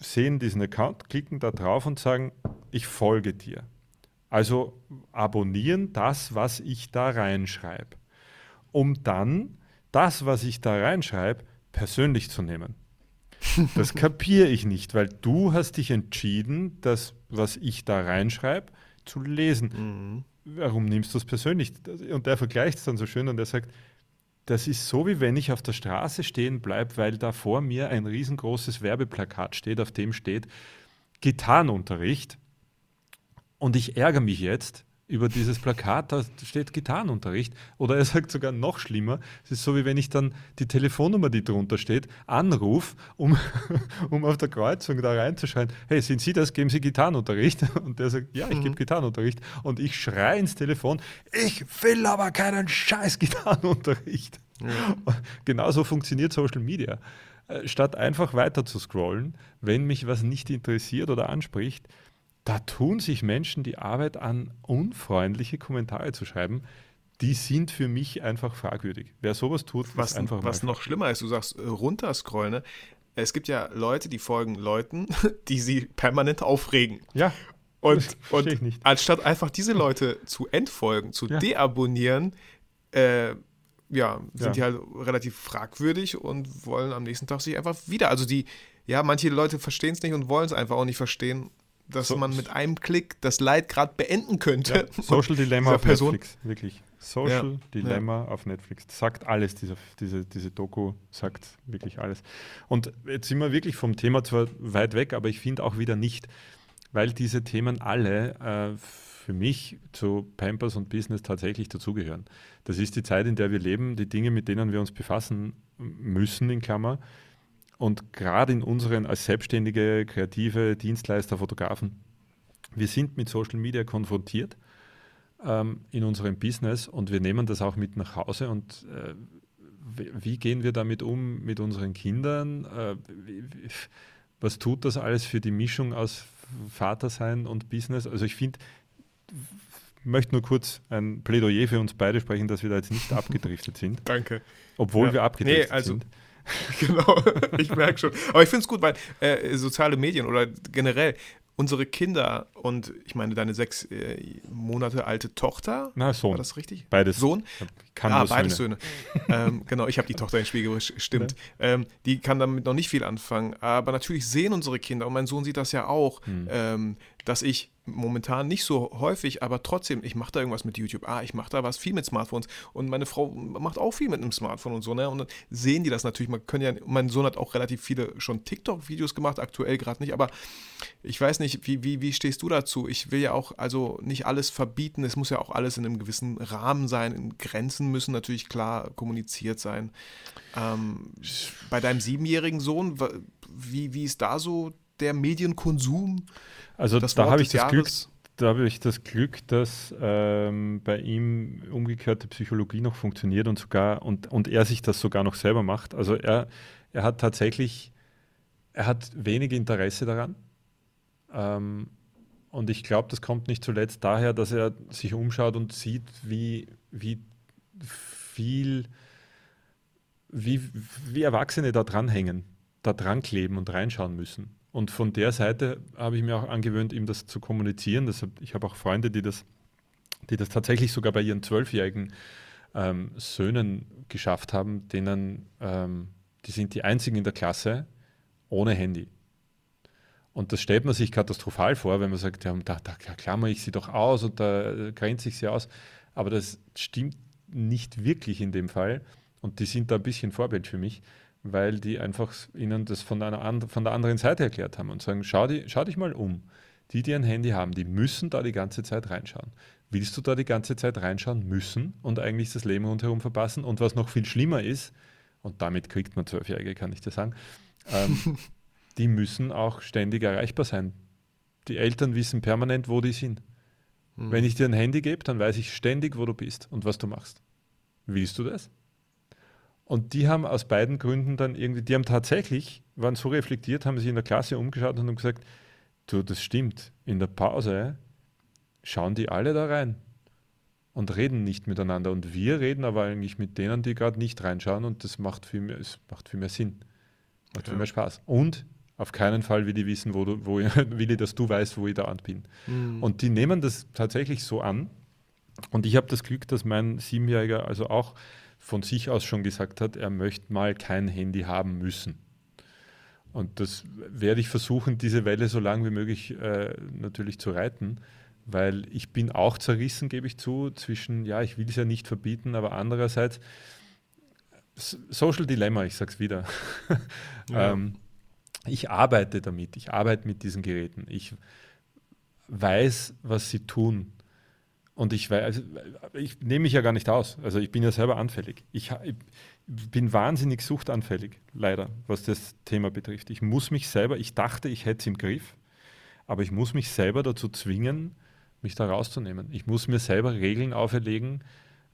sehen diesen Account, klicken da drauf und sagen, ich folge dir. Also abonnieren das, was ich da reinschreibe, um dann das, was ich da reinschreibe, persönlich zu nehmen. Das kapiere ich nicht, weil du hast dich entschieden, das, was ich da reinschreibe, zu lesen. Mhm. Warum nimmst du es persönlich? Und der vergleicht es dann so schön und er sagt, das ist so, wie wenn ich auf der Straße stehen bleibe, weil da vor mir ein riesengroßes Werbeplakat steht, auf dem steht Gitarrenunterricht. Und ich ärgere mich jetzt über dieses Plakat, da steht Gitarrenunterricht. Oder er sagt sogar noch schlimmer, es ist so, wie wenn ich dann die Telefonnummer, die drunter steht, anrufe, um, um auf der Kreuzung da reinzuschreien, hey, sind Sie das, geben Sie Gitarrenunterricht? Und der sagt, ja, ich mhm. gebe Gitarrenunterricht. Und ich schreie ins Telefon, ich will aber keinen scheiß Gitarrenunterricht. Ja. Genauso funktioniert Social Media. Äh, statt einfach weiter zu scrollen, wenn mich was nicht interessiert oder anspricht, da tun sich Menschen die Arbeit an, unfreundliche Kommentare zu schreiben. Die sind für mich einfach fragwürdig. Wer sowas tut, was, ist einfach Was noch schlimmer ist, du sagst äh, runterscrollen. Ne? Es gibt ja Leute, die folgen Leuten, die sie permanent aufregen. Ja. Und, und anstatt einfach diese Leute zu entfolgen, zu ja. deabonnieren, äh, ja, sind ja. die halt relativ fragwürdig und wollen am nächsten Tag sich einfach wieder. Also die, ja, manche Leute verstehen es nicht und wollen es einfach auch nicht verstehen dass so, man mit einem Klick das Leid gerade beenden könnte. Ja, Social Dilemma auf Person. Netflix, wirklich. Social ja, Dilemma ja. auf Netflix. Sagt alles, diese, diese, diese Doku sagt wirklich alles. Und jetzt sind wir wirklich vom Thema zwar weit weg, aber ich finde auch wieder nicht, weil diese Themen alle äh, für mich zu Pampers und Business tatsächlich dazugehören. Das ist die Zeit, in der wir leben, die Dinge, mit denen wir uns befassen müssen, in Klammer, und gerade in unseren als selbstständige, kreative Dienstleister, Fotografen, wir sind mit Social Media konfrontiert ähm, in unserem Business und wir nehmen das auch mit nach Hause. Und äh, wie gehen wir damit um mit unseren Kindern? Äh, wie, was tut das alles für die Mischung aus Vatersein und Business? Also ich finde, möchte nur kurz ein Plädoyer für uns beide sprechen, dass wir da jetzt nicht abgedriftet sind. Danke. Obwohl Ja. wir abgedriftet Nee, also- sind. Genau, ich merke schon. Aber ich finde es gut, weil äh, soziale Medien oder generell unsere Kinder und ich meine deine sechs äh, Monate alte Tochter, Na, Sohn. war das richtig? Beides. Sohn? Kann ah, beide Söhne. Söhne. ähm, genau, ich habe die Tochter Spiel gebracht, stimmt. Ähm, die kann damit noch nicht viel anfangen. Aber natürlich sehen unsere Kinder, und mein Sohn sieht das ja auch, Hm. ähm, dass ich momentan nicht so häufig, aber trotzdem, ich mache da irgendwas mit YouTube. Ah, ich mache da was viel mit Smartphones. Und meine Frau macht auch viel mit einem Smartphone und so. Ne? Und dann sehen die das natürlich. Man können ja, mein Sohn hat auch relativ viele schon TikTok-Videos gemacht, aktuell gerade nicht. Aber ich weiß nicht, wie, wie, wie stehst du dazu? Ich will ja auch also nicht alles verbieten. Es muss ja auch alles in einem gewissen Rahmen sein. In Grenzen müssen natürlich klar kommuniziert sein. Ähm, bei deinem siebenjährigen Sohn, wie, wie ist da so der Medienkonsum? Also da habe ich das Glück, da habe ich das Glück, dass ähm, bei ihm umgekehrte Psychologie noch funktioniert und sogar und, und er sich das sogar noch selber macht. Also er, er hat tatsächlich, er hat wenig Interesse daran. Ähm, und ich glaube, das kommt nicht zuletzt daher, dass er sich umschaut und sieht, wie, wie viel, wie, wie Erwachsene da dranhängen, da dran kleben und reinschauen müssen. Und von der Seite habe ich mir auch angewöhnt, ihm das zu kommunizieren. Das, ich habe auch Freunde, die das, die das tatsächlich sogar bei ihren zwölfjährigen ähm, Söhnen geschafft haben, denen, ähm, die sind die einzigen in der Klasse ohne Handy. Und das stellt man sich katastrophal vor, wenn man sagt, ja, da, da klammer ich sie doch aus und da äh, grenze ich sie aus. Aber das stimmt nicht wirklich in dem Fall. Und die sind da ein bisschen Vorbild für mich, weil die einfach ihnen das von, einer von der anderen Seite erklärt haben und sagen, schau, die, schau dich mal um. Die, die ein Handy haben, die müssen da die ganze Zeit reinschauen. Willst du da die ganze Zeit reinschauen müssen und eigentlich das Leben rundherum verpassen? Und was noch viel schlimmer ist, und damit kriegt man Zwölfjährige, kann ich dir sagen, ähm, die müssen auch ständig erreichbar sein. Die Eltern wissen permanent, wo die sind. Hm. Wenn ich dir ein Handy gebe, dann weiß ich ständig, wo du bist und was du machst. Willst du das? Und die haben aus beiden Gründen dann irgendwie, die haben tatsächlich, waren so reflektiert, haben sich in der Klasse umgeschaut und haben gesagt, du, das stimmt, in der Pause schauen die alle da rein und reden nicht miteinander. Und wir reden aber eigentlich mit denen, die gerade nicht reinschauen und das macht viel mehr, es macht viel mehr Sinn. Macht viel Ja. mehr Spaß. Und auf keinen Fall will die wissen, wo du, wo, will ich, dass du weißt, wo ich da bin. Hm. Und die nehmen das tatsächlich so an. Und ich habe das Glück, dass mein Siebenjähriger also auch von sich aus schon gesagt hat, er möchte mal kein Handy haben müssen. Und das werde ich versuchen, diese Welle so lange wie möglich äh, natürlich zu reiten, weil ich bin auch zerrissen, gebe ich zu, zwischen, ja, ich will es ja nicht verbieten, aber andererseits, Social Dilemma, ich sage es wieder. Ja. ähm, ich arbeite damit, ich arbeite mit diesen Geräten. Ich weiß, was sie tun. Und ich weiß, also, ich nehme mich ja gar nicht aus. Also ich bin ja selber anfällig. Ich, ich bin wahnsinnig suchtanfällig, leider, was das Thema betrifft. Ich muss mich selber, ich dachte, ich hätte es im Griff, aber ich muss mich selber dazu zwingen, mich da rauszunehmen. Ich muss mir selber Regeln auferlegen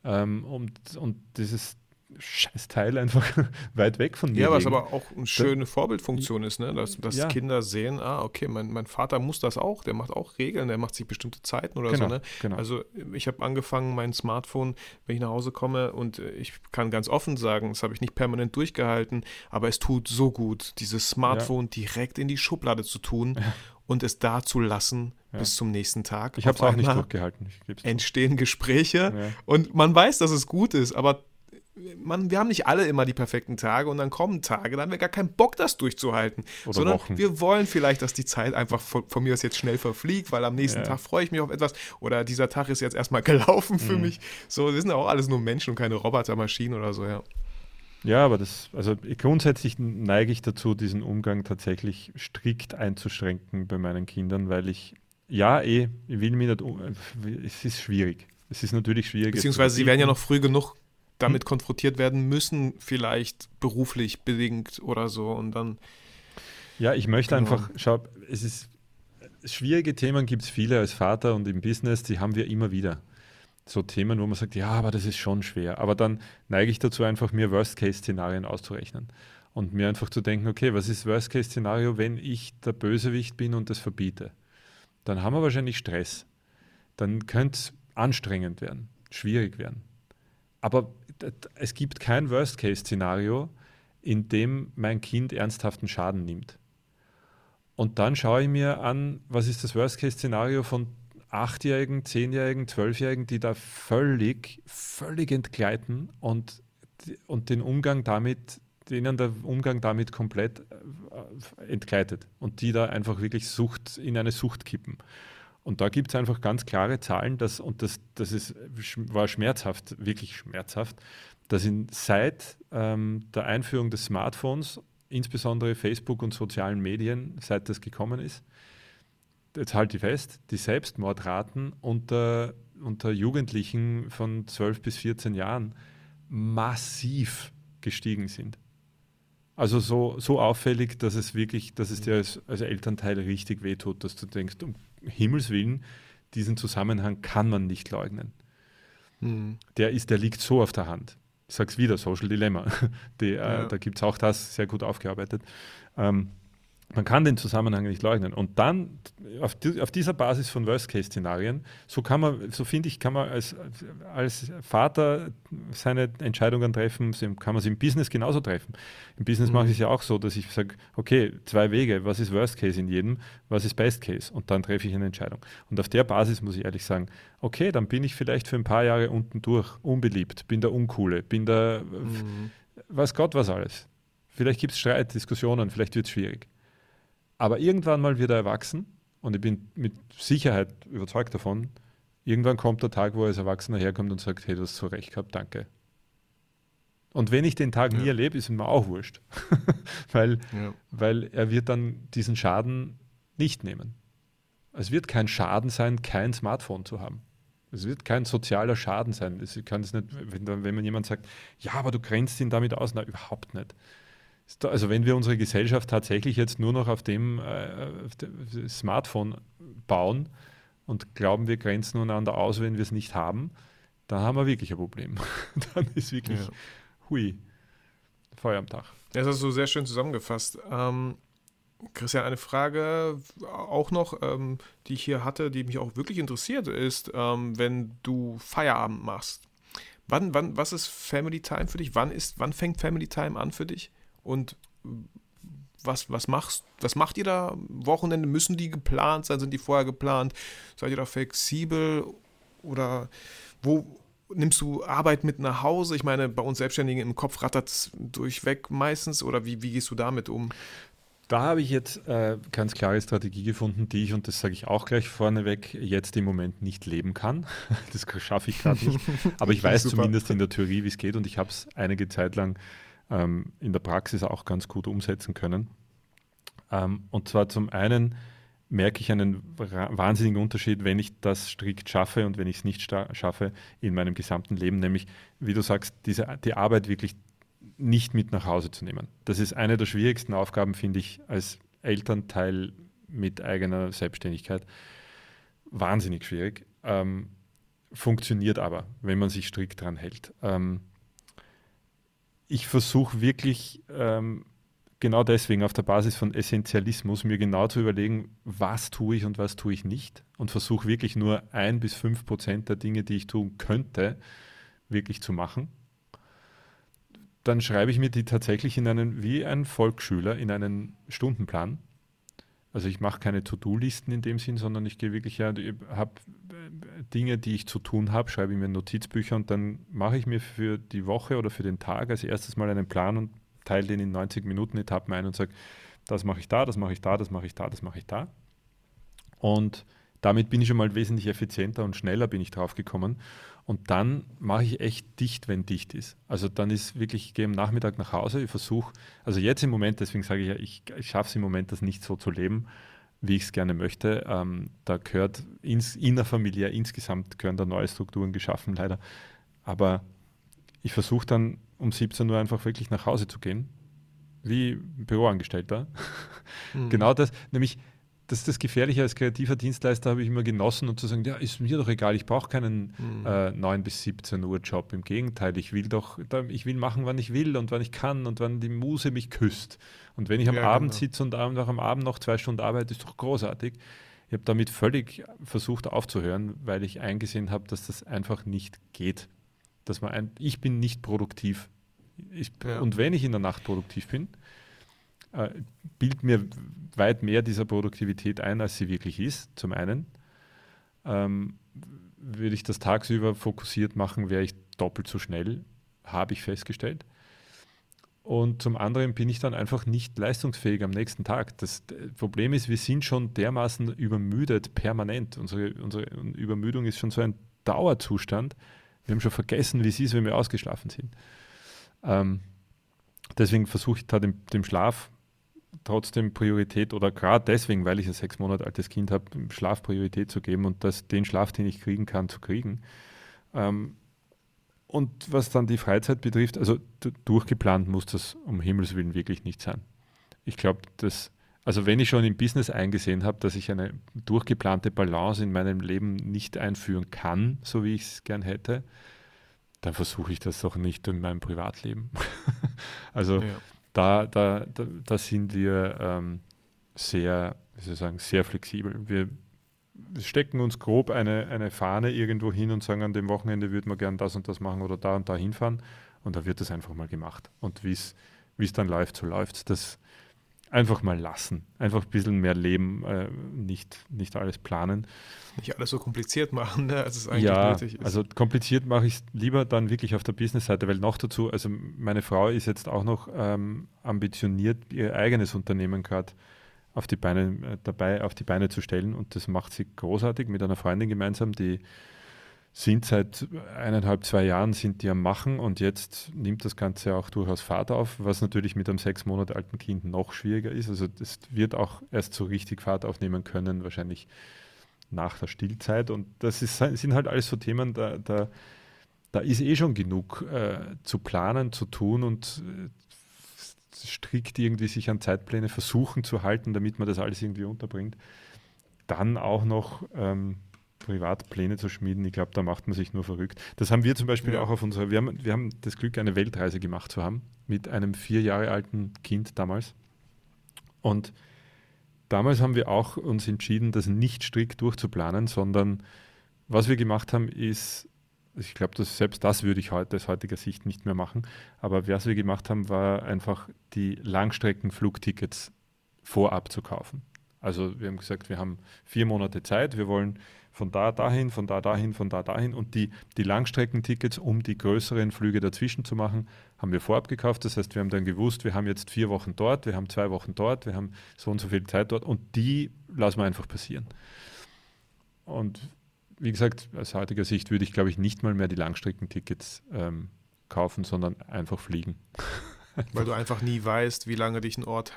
ähm, und, und dieses scheiß Teil einfach weit weg von mir Ja, was aber auch eine schöne Vorbildfunktion ist, ne? dass, dass Ja. Kinder sehen, ah, okay, mein, mein Vater muss das auch, der macht auch Regeln, der macht sich bestimmte Zeiten oder Genau, so. Ne? genau. Also ich habe angefangen, mein Smartphone, wenn ich nach Hause komme und äh, ich kann ganz offen sagen, das habe ich nicht permanent durchgehalten, aber es tut so gut, dieses Smartphone direkt in die Schublade zu tun und es da zu lassen Ja. bis zum nächsten Tag. Ich habe es auch nicht durchgehalten. Entstehen Gespräche Ja. und man weiß, dass es gut ist, aber man, wir haben nicht alle immer die perfekten Tage und dann kommen Tage, da haben wir gar keinen Bock, das durchzuhalten. Oder sondern Wochen. wir wollen vielleicht, dass die Zeit einfach von, von mir aus jetzt schnell verfliegt, weil am nächsten Ja. Tag freue ich mich auf etwas oder dieser Tag ist jetzt erstmal gelaufen für Mhm. mich. So, wir sind ja auch alles nur Menschen und keine Robotermaschinen oder so, ja. Ja, aber das, also grundsätzlich neige ich dazu, diesen Umgang tatsächlich strikt einzuschränken bei meinen Kindern, weil ich, ja, eh, ich will mich nicht, es ist schwierig. Es ist natürlich schwierig. Beziehungsweise sie werden ja noch früh genug? Damit konfrontiert werden müssen, vielleicht beruflich bedingt oder so und dann, Ja, ich möchte Genau. einfach, schau, es ist, schwierige Themen gibt es viele als Vater und im Business, die haben wir immer wieder. So Themen, wo man sagt, ja, aber das ist schon schwer. Aber dann neige ich dazu, einfach mir Worst-Case-Szenarien auszurechnen. Und mir einfach zu denken, okay, was ist Worst-Case-Szenario, wenn ich der Bösewicht bin und das verbiete? Dann haben wir wahrscheinlich Stress. Dann könnte anstrengend werden, schwierig werden. Aber es gibt kein Worst-Case-Szenario, in dem mein Kind ernsthaften Schaden nimmt. Und dann schaue ich mir an, was ist das Worst-Case-Szenario von Achtjährigen, Zehnjährigen, Zwölfjährigen, die da völlig, völlig entgleiten und, und den Umgang damit, denen der Umgang damit komplett äh, entgleitet und die da einfach wirklich Sucht in eine Sucht kippen. Und da gibt es einfach ganz klare Zahlen, dass, und das, das ist, war schmerzhaft, wirklich schmerzhaft, dass in, seit ähm, der Einführung des Smartphones, insbesondere Facebook und sozialen Medien, seit das gekommen ist, jetzt halte ich fest, die Selbstmordraten unter, unter Jugendlichen von 12 bis 14 Jahren massiv gestiegen sind. Also so, so auffällig, dass es wirklich, dass es dir als, als Elternteil richtig wehtut, dass du denkst, um Himmels Willen, diesen Zusammenhang kann man nicht leugnen. Mhm. Der ist, der liegt so auf der Hand. Ich sage es wieder, Social Dilemma. Die, äh, ja. Da gibt es auch das sehr gut aufgearbeitet. Ähm, man kann den Zusammenhang nicht leugnen. Und dann auf, die, auf dieser Basis von Worst-Case-Szenarien, so kann man, so finde ich, kann man als, als Vater seine Entscheidungen treffen, kann man sie im Business genauso treffen. Im Business mhm. mache ich es ja auch so, dass ich sage, okay, zwei Wege, was ist Worst Case in jedem, was ist Best Case? Und dann treffe ich eine Entscheidung. Und auf der Basis muss ich ehrlich sagen, okay, dann bin ich vielleicht für ein paar Jahre unten durch, unbeliebt, bin der Uncoole, bin der, mhm. weiß Gott was alles. Vielleicht gibt es Streit, Diskussionen, vielleicht wird es schwierig. Aber irgendwann mal wird er erwachsen und ich bin mit Sicherheit überzeugt davon, irgendwann kommt der Tag, wo er als Erwachsener herkommt und sagt, hey, du hast so recht gehabt, danke. Und wenn ich den Tag ja. nie erlebe, ist mir auch wurscht. weil, ja. weil er wird dann diesen Schaden nicht nehmen. Es wird kein Schaden sein, kein Smartphone zu haben. Es wird kein sozialer Schaden sein. Es kann es nicht, wenn, wenn man jemand sagt, ja, aber du grenzt ihn damit aus, na, überhaupt nicht. Also wenn wir unsere Gesellschaft tatsächlich jetzt nur noch auf dem, äh, auf dem Smartphone bauen und glauben, wir grenzen einander aus, wenn wir es nicht haben, dann haben wir wirklich ein Problem. dann ist wirklich, ja. hui, Feuer am Tag. Das hast du sehr schön zusammengefasst. Ähm, Christian, eine Frage auch noch, ähm, die ich hier hatte, die mich auch wirklich interessiert, ist, ähm, wenn du Feierabend machst. Wann, wann, was ist Family Time für dich? Wann, ist, wann fängt Family Time an für dich? Und was, was, machst, was macht ihr da? Wochenende müssen die geplant sein? Sind die vorher geplant? Seid ihr da flexibel? Oder wo nimmst du Arbeit mit nach Hause? Ich meine, bei uns Selbstständigen im Kopf rattert es durchweg meistens. Oder wie, wie gehst du damit um? Da habe ich jetzt äh, ganz klare Strategie gefunden, die ich, und das sage ich auch gleich vorneweg, jetzt im Moment nicht leben kann. Das schaffe ich gerade nicht. Aber ich weiß zumindest in der Theorie, wie es geht und ich habe es einige Zeit lang ähm, in der Praxis auch ganz gut umsetzen können. Ähm, und zwar zum einen merke ich einen wahnsinnigen Unterschied, wenn ich das strikt schaffe und wenn ich es nicht schaffe in meinem gesamten Leben, nämlich, wie du sagst, diese, die Arbeit wirklich nicht mit nach Hause zu nehmen. Das ist eine der schwierigsten Aufgaben, finde ich, als Elternteil mit eigener Selbstständigkeit. Wahnsinnig schwierig. Ähm, funktioniert aber, wenn man sich strikt dran hält. Ähm, ich versuche wirklich ähm, genau deswegen auf der Basis von Essentialismus mir genau zu überlegen, was tue ich und was tue ich nicht und versuche wirklich nur ein bis fünf Prozent der Dinge, die ich tun könnte, wirklich zu machen. Dann schreibe ich mir die tatsächlich in einen, wie ein Volksschüler, in einen Stundenplan also ich mache keine To-Do-Listen in dem Sinn, sondern ich gehe wirklich, ja, habe äh, Dinge, die ich zu tun habe, schreibe ich mir Notizbücher und dann mache ich mir für die Woche oder für den Tag als erstes mal einen Plan und teile den in 90 Minuten Etappen ein und sage, das mache ich da, das mache ich da, das mache ich da, das mache ich da. Und damit bin ich schon mal wesentlich effizienter und schneller bin ich drauf gekommen. Und dann mache ich echt dicht, wenn dicht ist. Also dann ist wirklich, ich gehe am Nachmittag nach Hause, ich versuche, also jetzt im Moment, deswegen sage ich ja, ich, ich schaffe es im Moment, das nicht so zu leben, wie ich es gerne möchte. Ähm, da gehört ins, in der Familie insgesamt gehören da neue Strukturen geschaffen, leider. Aber ich versuche dann um 17 Uhr einfach wirklich nach Hause zu gehen, wie Büroangestellter. Mhm. Genau das, nämlich das ist das Gefährliche als kreativer Dienstleister, habe ich immer genossen und zu sagen, ja, ist mir doch egal, ich brauche keinen mhm. äh, 9 bis 17 Uhr Job. Im Gegenteil, ich will doch, ich will machen, wann ich will und wann ich kann und wann die Muse mich küsst. Und wenn ich am ja, Abend genau. sitze und auch am Abend noch zwei Stunden arbeite, ist doch großartig. Ich habe damit völlig versucht aufzuhören, weil ich eingesehen habe, dass das einfach nicht geht. Dass man ein, ich bin nicht produktiv. Ich, ja. Und wenn ich in der Nacht produktiv bin, äh, bildet mir weit mehr dieser Produktivität ein, als sie wirklich ist, zum einen. Ähm, würde ich das tagsüber fokussiert machen, wäre ich doppelt so schnell, habe ich festgestellt. Und zum anderen bin ich dann einfach nicht leistungsfähig am nächsten Tag. Das Problem ist, wir sind schon dermaßen übermüdet permanent. Unsere, unsere Übermüdung ist schon so ein Dauerzustand. Wir haben schon vergessen, wie es ist, wenn wir ausgeschlafen sind. Ähm, deswegen versuche ich da dem, dem Schlaf trotzdem Priorität oder gerade deswegen, weil ich ein sechs Monate altes Kind habe, Schlaf Priorität zu geben und das, den Schlaf, den ich kriegen kann, zu kriegen. Ähm, und was dann die Freizeit betrifft, also durchgeplant muss das um Himmels Willen wirklich nicht sein. Ich glaube, dass, also wenn ich schon im Business eingesehen habe, dass ich eine durchgeplante Balance in meinem Leben nicht einführen kann, so wie ich es gern hätte, dann versuche ich das doch nicht in meinem Privatleben. also ja da, da, da, da sind wir ähm, sehr, wie soll ich sagen, sehr flexibel. Wir, wir stecken uns grob eine, eine Fahne irgendwo hin und sagen, an dem Wochenende würde man gern das und das machen oder da und da hinfahren. Und da wird das einfach mal gemacht. Und wie es dann läuft, so läuft Das einfach mal lassen. Einfach ein bisschen mehr leben, äh, nicht, nicht alles planen. Nicht alles so kompliziert machen, ne, als es eigentlich ja, nötig ist. Also kompliziert mache ich es lieber dann wirklich auf der Business-Seite, weil noch dazu, also meine Frau ist jetzt auch noch ähm, ambitioniert, ihr eigenes Unternehmen gerade auf die Beine äh, dabei auf die Beine zu stellen und das macht sie großartig mit einer Freundin gemeinsam, die sind seit eineinhalb, zwei Jahren sind die am Machen und jetzt nimmt das Ganze auch durchaus Fahrt auf, was natürlich mit einem sechs Monate alten Kind noch schwieriger ist. Also das wird auch erst so richtig Fahrt aufnehmen können, wahrscheinlich nach der Stillzeit. Und das ist, sind halt alles so Themen, da, da, da ist eh schon genug äh, zu planen, zu tun und äh, strikt irgendwie sich an Zeitpläne versuchen zu halten, damit man das alles irgendwie unterbringt. Dann auch noch ähm, Privatpläne zu schmieden, ich glaube, da macht man sich nur verrückt. Das haben wir zum Beispiel ja. auch auf unserer, wir haben, wir haben das Glück, eine Weltreise gemacht zu haben, mit einem vier Jahre alten Kind damals. Und damals haben wir auch uns entschieden, das nicht strikt durchzuplanen, sondern was wir gemacht haben, ist, ich glaube, dass selbst das würde ich heute aus heutiger Sicht nicht mehr machen, aber was wir gemacht haben, war einfach die Langstreckenflugtickets vorab zu kaufen. Also wir haben gesagt, wir haben vier Monate Zeit, wir wollen von da dahin, von da dahin, von da dahin. Und die, die Langstreckentickets, um die größeren Flüge dazwischen zu machen, haben wir vorab gekauft. Das heißt, wir haben dann gewusst, wir haben jetzt vier Wochen dort, wir haben zwei Wochen dort, wir haben so und so viel Zeit dort und die lassen wir einfach passieren. Und wie gesagt, aus heutiger Sicht würde ich, glaube ich, nicht mal mehr die Langstreckentickets ähm, kaufen, sondern einfach fliegen. Weil du einfach nie weißt, wie lange dich ein Ort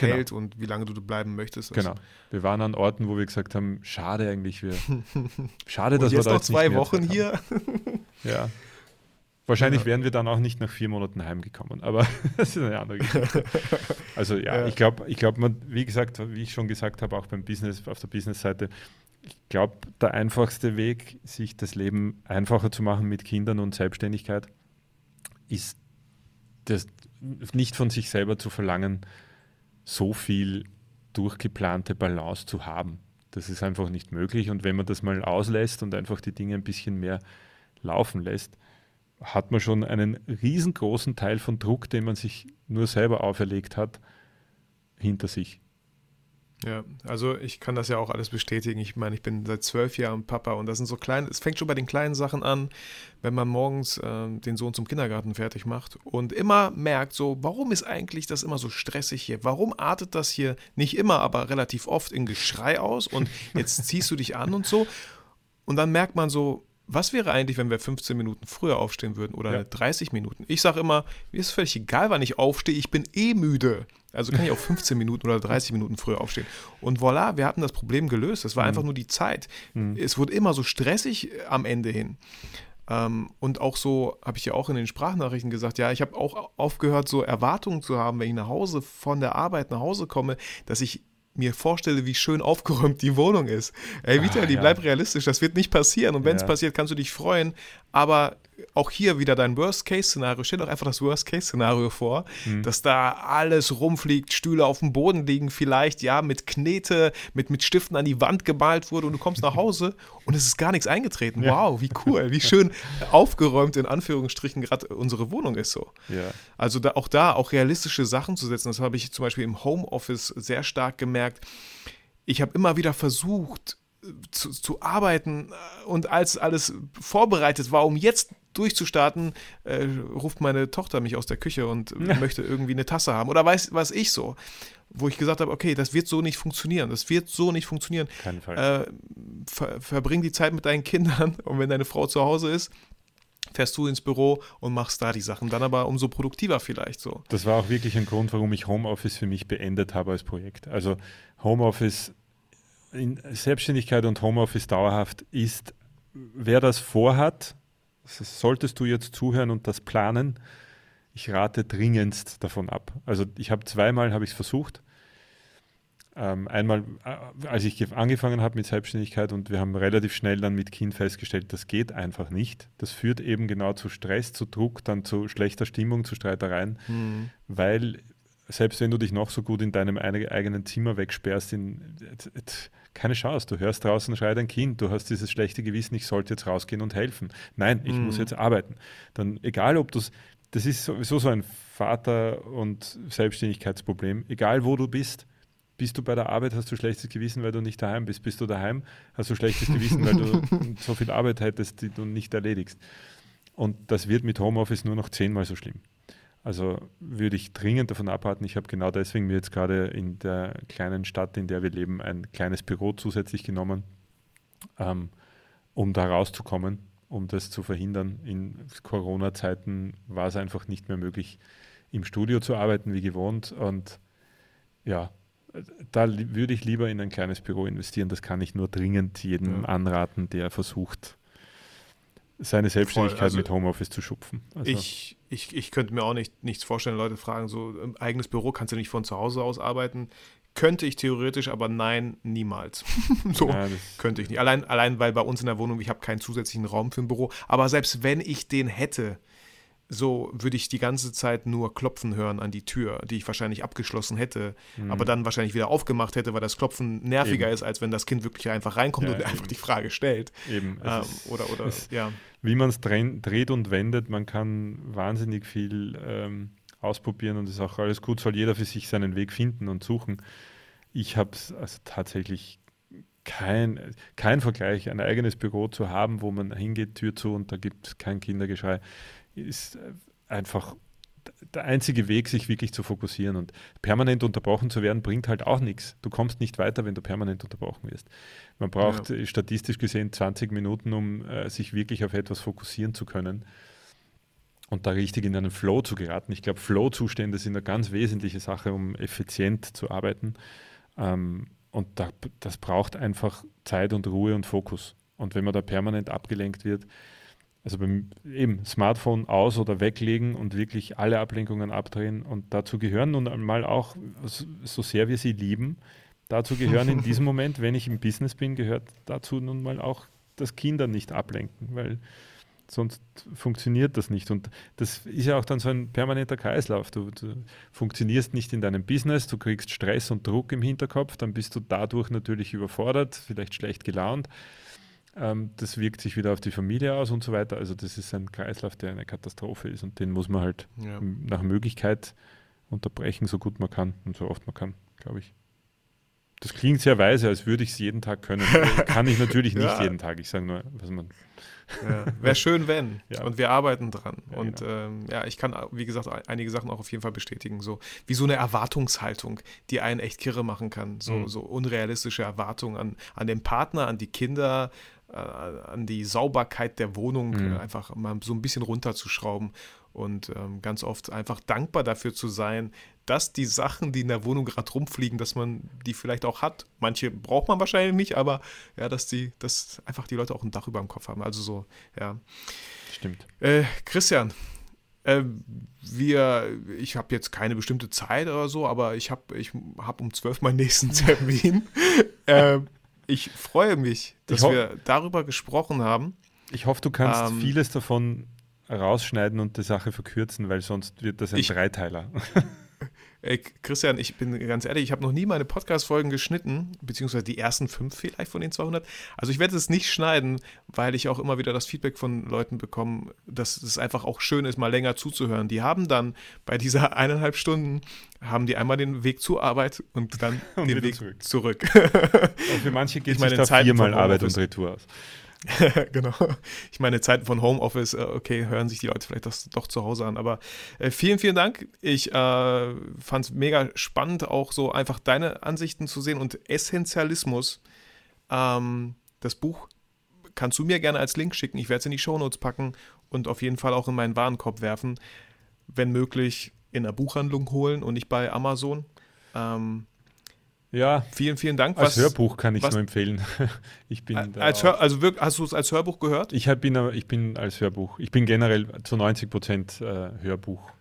Genau. hält genau. und wie lange du bleiben möchtest. Also. Genau. Wir waren an Orten, wo wir gesagt haben, schade eigentlich, wir, schade, dass wir da noch zwei Wochen hier. ja. Wahrscheinlich ja. wären wir dann auch nicht nach vier Monaten heimgekommen, aber das ist eine andere Geschichte. Also ja, ja. ich glaube, ich glaub, wie gesagt, wie ich schon gesagt habe, auch beim Business, auf der Business-Seite, ich glaube, der einfachste Weg, sich das Leben einfacher zu machen mit Kindern und Selbstständigkeit, ist das nicht von sich selber zu verlangen, so viel durchgeplante Balance zu haben. Das ist einfach nicht möglich. Und wenn man das mal auslässt und einfach die Dinge ein bisschen mehr laufen lässt, hat man schon einen riesengroßen Teil von Druck, den man sich nur selber auferlegt hat, hinter sich. Ja, also ich kann das ja auch alles bestätigen. Ich meine, ich bin seit zwölf Jahren Papa und das sind so kleine, es fängt schon bei den kleinen Sachen an, wenn man morgens äh, den Sohn zum Kindergarten fertig macht und immer merkt, so, warum ist eigentlich das immer so stressig hier? Warum artet das hier nicht immer, aber relativ oft in Geschrei aus und jetzt ziehst du dich an und so. Und dann merkt man so, was wäre eigentlich, wenn wir 15 Minuten früher aufstehen würden oder ja. 30 Minuten? Ich sage immer, mir ist völlig egal, wann ich aufstehe, ich bin eh müde. Also kann ich auch 15 Minuten oder 30 Minuten früher aufstehen. Und voilà, wir hatten das Problem gelöst. Es war mhm. einfach nur die Zeit. Mhm. Es wurde immer so stressig äh, am Ende hin. Ähm, und auch so, habe ich ja auch in den Sprachnachrichten gesagt, ja, ich habe auch aufgehört, so Erwartungen zu haben, wenn ich nach Hause von der Arbeit nach Hause komme, dass ich mir vorstelle, wie schön aufgeräumt die Wohnung ist. Ey, Vitali, ah, ja. bleib realistisch, das wird nicht passieren. Und wenn es ja. passiert, kannst du dich freuen. Aber auch hier wieder dein Worst-Case-Szenario. Stell doch einfach das Worst-Case-Szenario vor, mhm. dass da alles rumfliegt, Stühle auf dem Boden liegen, vielleicht ja mit Knete, mit, mit Stiften an die Wand gemalt wurde und du kommst nach Hause und es ist gar nichts eingetreten. Ja. Wow, wie cool, wie schön aufgeräumt in Anführungsstrichen gerade unsere Wohnung ist so. Ja. Also da, auch da auch realistische Sachen zu setzen, das habe ich zum Beispiel im Homeoffice sehr stark gemerkt. Ich habe immer wieder versucht, zu, zu, arbeiten und als alles vorbereitet war, um jetzt durchzustarten, äh, ruft meine Tochter mich aus der Küche und ja. möchte irgendwie eine Tasse haben oder weiß was ich so, wo ich gesagt habe, okay, das wird so nicht funktionieren, das wird so nicht funktionieren. Kein Fall. Äh, ver, verbring die Zeit mit deinen Kindern und wenn deine Frau zu Hause ist, fährst du ins Büro und machst da die Sachen, dann aber umso produktiver vielleicht so. Das war auch wirklich ein Grund, warum ich Homeoffice für mich beendet habe als Projekt. Also Homeoffice Selbstständigkeit und Homeoffice dauerhaft ist, wer das vorhat, solltest du jetzt zuhören und das planen, ich rate dringendst davon ab. Also ich habe zweimal habe ich es versucht. Ähm, einmal, äh, als ich angefangen habe mit Selbstständigkeit und wir haben relativ schnell dann mit Kind festgestellt, das geht einfach nicht. Das führt eben genau zu Stress, zu Druck, dann zu schlechter Stimmung, zu Streitereien, mhm. weil selbst wenn du dich noch so gut in deinem eigenen Zimmer wegsperrst, in, keine Chance. Du hörst draußen schreit ein Kind, du hast dieses schlechte Gewissen, ich sollte jetzt rausgehen und helfen. Nein, ich mhm. muss jetzt arbeiten. Dann, egal ob du das ist sowieso so ein Vater- und Selbstständigkeitsproblem, egal wo du bist, bist du bei der Arbeit, hast du schlechtes Gewissen, weil du nicht daheim bist. Bist du daheim, hast du schlechtes Gewissen, weil du so viel Arbeit hättest, die du nicht erledigst. Und das wird mit Homeoffice nur noch zehnmal so schlimm. Also würde ich dringend davon abraten. Ich habe genau deswegen mir jetzt gerade in der kleinen Stadt, in der wir leben, ein kleines Büro zusätzlich genommen, ähm, um da rauszukommen, um das zu verhindern. In Corona-Zeiten war es einfach nicht mehr möglich, im Studio zu arbeiten wie gewohnt. Und ja, da würde ich lieber in ein kleines Büro investieren. Das kann ich nur dringend jedem ja. anraten, der versucht, seine Selbstständigkeit also mit Homeoffice zu schupfen. Also ich, ich, ich könnte mir auch nicht, nichts vorstellen, Leute fragen, so ein eigenes Büro kannst du nicht von zu Hause aus arbeiten. Könnte ich theoretisch, aber nein, niemals. so ja, könnte ich nicht. Allein, allein, weil bei uns in der Wohnung, ich habe keinen zusätzlichen Raum für ein Büro. Aber selbst wenn ich den hätte, so würde ich die ganze Zeit nur klopfen hören an die Tür, die ich wahrscheinlich abgeschlossen hätte, mhm. aber dann wahrscheinlich wieder aufgemacht hätte, weil das Klopfen nerviger eben. ist, als wenn das Kind wirklich einfach reinkommt ja, und eben. einfach die Frage stellt. Eben. Ähm, oder, oder, ja. Wie man es dreht und wendet, man kann wahnsinnig viel ähm, ausprobieren und es ist auch alles gut, soll jeder für sich seinen Weg finden und suchen. Ich habe es also tatsächlich kein, kein Vergleich, ein eigenes Büro zu haben, wo man hingeht, Tür zu und da gibt es kein Kindergeschrei ist äh, einfach der einzige Weg, sich wirklich zu fokussieren. Und permanent unterbrochen zu werden, bringt halt auch nichts. Du kommst nicht weiter, wenn du permanent unterbrochen wirst. Man braucht ja. statistisch gesehen 20 Minuten, um äh, sich wirklich auf etwas fokussieren zu können und da richtig in einen Flow zu geraten. Ich glaube, Flow-Zustände sind eine ganz wesentliche Sache, um effizient zu arbeiten. Ähm, und da, das braucht einfach Zeit und Ruhe und Fokus. Und wenn man da permanent abgelenkt wird, also beim eben Smartphone aus oder weglegen und wirklich alle Ablenkungen abdrehen. Und dazu gehören nun einmal auch, so sehr wir sie lieben, dazu gehören in diesem Moment, wenn ich im Business bin, gehört dazu nun mal auch, dass Kinder nicht ablenken, weil sonst funktioniert das nicht. Und das ist ja auch dann so ein permanenter Kreislauf. Du, du, funktionierst nicht in deinem Business, du kriegst Stress und Druck im Hinterkopf, dann bist du dadurch natürlich überfordert, vielleicht schlecht gelaunt. Ähm, das wirkt sich wieder auf die Familie aus und so weiter. Also das ist ein Kreislauf, der eine Katastrophe ist und den muss man halt ja. nach Möglichkeit unterbrechen, so gut man kann und so oft man kann, glaube ich. Das klingt sehr weise, als würde ich es jeden Tag können. kann ich natürlich nicht ja. jeden Tag. Ich sage nur, was man. Ja. Wäre schön, wenn. Und wir arbeiten dran. Und genau. ähm, ja, ich kann, wie gesagt, einige Sachen auch auf jeden Fall bestätigen. So wie so eine Erwartungshaltung, die einen echt kirre machen kann. So, mhm. so unrealistische Erwartungen an, an den Partner, an die Kinder, äh, an die Sauberkeit der Wohnung mhm. einfach mal so ein bisschen runterzuschrauben und ähm, ganz oft einfach dankbar dafür zu sein, dass die Sachen, die in der Wohnung gerade rumfliegen, dass man die vielleicht auch hat. Manche braucht man wahrscheinlich nicht, aber ja, dass die, dass einfach die Leute auch ein Dach über dem Kopf haben. Also so, ja. Stimmt. Äh, Christian, äh, wir, ich habe jetzt keine bestimmte Zeit oder so, aber ich habe ich hab um zwölf meinen nächsten Termin. äh, ich freue mich, dass wir darüber gesprochen haben. Ich hoffe, du kannst Ähm, vieles davon rausschneiden und die Sache verkürzen, weil sonst wird das ein Ich- Dreiteiler. Ey, Christian, ich bin ganz ehrlich, ich habe noch nie meine Podcast-Folgen geschnitten, beziehungsweise die ersten fünf vielleicht von den 200. Also ich werde es nicht schneiden, weil ich auch immer wieder das Feedback von Leuten bekomme, dass es einfach auch schön ist, mal länger zuzuhören. Die haben dann bei dieser eineinhalb Stunden, haben die einmal den Weg zur Arbeit und dann Und den Weg zurück. zurück. Für manche geht Zeiten viermal Arbeit und Retour aus. genau. Ich meine, Zeiten von Homeoffice, äh, okay, hören sich die Leute vielleicht das doch zu Hause an. Aber äh, vielen, vielen Dank. Ich äh, fand es mega spannend, auch so einfach deine Ansichten zu sehen und Essentialismus. Ähm, das Buch kannst du mir gerne als Link schicken. Ich werde es in die Shownotes packen und auf jeden Fall auch in meinen Warenkorb werfen. Wenn möglich in der Buchhandlung holen und nicht bei Amazon. Ähm, Ja, vielen, vielen Dank. als Hörbuch kann ich es was- nur empfehlen. Ich bin da als Hör, also wirklich, hast du es als Hörbuch gehört? Ich hab- bin, aber- ich bin als Hörbuch, ich bin generell zu 90 Prozent äh, Hörbuch,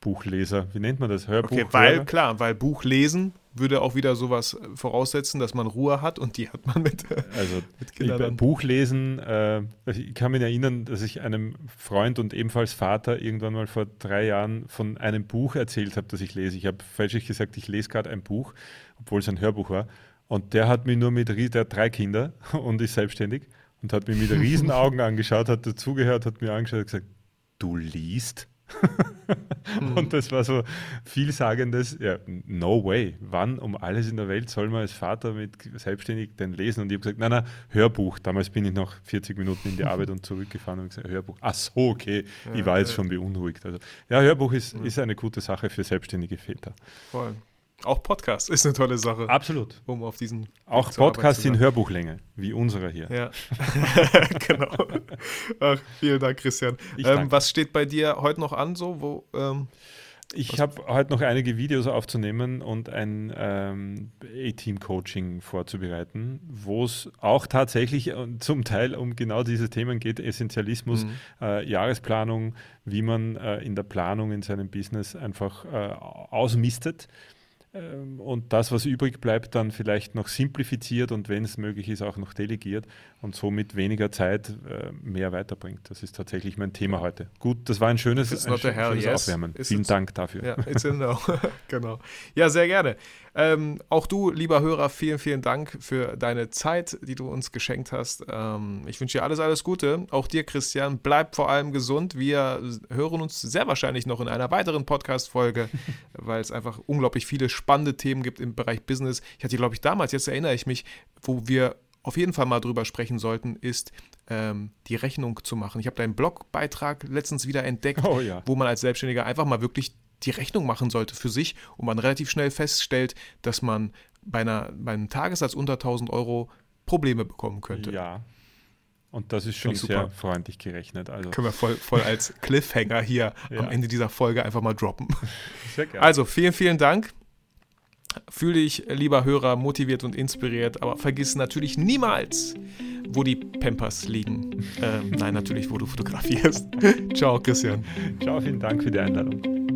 Buchleser. Wie nennt man das? Hörbuch? Okay, weil, klar, weil Buch lesen würde auch wieder sowas äh, voraussetzen, dass man Ruhe hat und die hat man mit. äh, Also Mit Kindern ich. Buch lesen, äh, ich kann mich erinnern, dass ich einem Freund und ebenfalls Vater irgendwann mal vor drei Jahren von einem Buch erzählt habe, das ich lese. Ich habe falsch gesagt, ich lese gerade ein Buch, obwohl es ein Hörbuch war. Und der hat mich nur mit, der hat drei Kinder und ist selbstständig und hat mich mit riesen Augen angeschaut, hat dazugehört, hat mir angeschaut und gesagt, du liest? Und das war so vielsagendes, ja, no way. Wann um alles in der Welt soll man als Vater mit selbstständig denn lesen? Und ich habe gesagt, nein, nein, Hörbuch. Damals bin ich noch 40 Minuten in die Arbeit und zurückgefahren und gesagt, Hörbuch. Ach so, okay. Ich war jetzt schon beunruhigt. Also, ja, Hörbuch ist, ist eine gute Sache für selbstständige Väter. Voll. Auch Podcast ist eine tolle Sache, Absolut. um auf diesen. Auch zu in. Hörbuchlänge, wie unserer hier. Ja, genau. Ach, vielen Dank, Christian. Ähm, was steht bei dir heute noch an? So, wo, ähm, Ich habe heute noch einige Videos aufzunehmen und ein ähm, A-Team-Coaching vorzubereiten, wo es auch tatsächlich äh, zum Teil um genau diese Themen geht, Essentialismus, Mhm. äh, Jahresplanung, wie man äh, in der Planung in seinem Business einfach äh, ausmistet und das, was übrig bleibt, dann vielleicht noch simplifiziert und wenn es möglich ist, auch noch delegiert und somit weniger Zeit äh, mehr weiterbringt. Das ist tatsächlich mein Thema heute. Gut, das war ein schönes, it's ein schönes yes, Aufwärmen. is Vielen Dank dafür. ja, it's in now. genau. Ja, sehr gerne. Ähm, auch du, lieber Hörer, vielen, vielen Dank für deine Zeit, die du uns geschenkt hast. Ähm, ich wünsche dir alles, alles Gute. Auch dir, Christian. Bleib vor allem gesund. Wir hören uns sehr wahrscheinlich noch in einer weiteren Podcast-Folge, weil es einfach unglaublich viele spannende Themen gibt im Bereich Business. Ich hatte, glaube ich, damals, jetzt erinnere ich mich, wo wir auf jeden Fall mal drüber sprechen sollten, ist ähm, die Rechnung zu machen. Ich habe deinen Blogbeitrag letztens wieder entdeckt, Oh ja. wo man als Selbstständiger einfach mal wirklich die Rechnung machen sollte für sich und man relativ schnell feststellt, dass man bei, einer, bei einem Tagessatz unter 1000 Euro Probleme bekommen könnte. Ja. Und das ist schon sehr super. freundlich gerechnet. Also Können wir voll, voll als Cliffhanger hier Ja. am Ende dieser Folge einfach mal droppen. sehr gerne. Also, vielen, vielen Dank. Fühle dich, lieber Hörer, motiviert und inspiriert, aber vergiss natürlich niemals, wo die Pampers liegen. Ähm, nein, natürlich, wo du fotografierst. Ciao, Christian. Ciao, vielen Dank für die Einladung.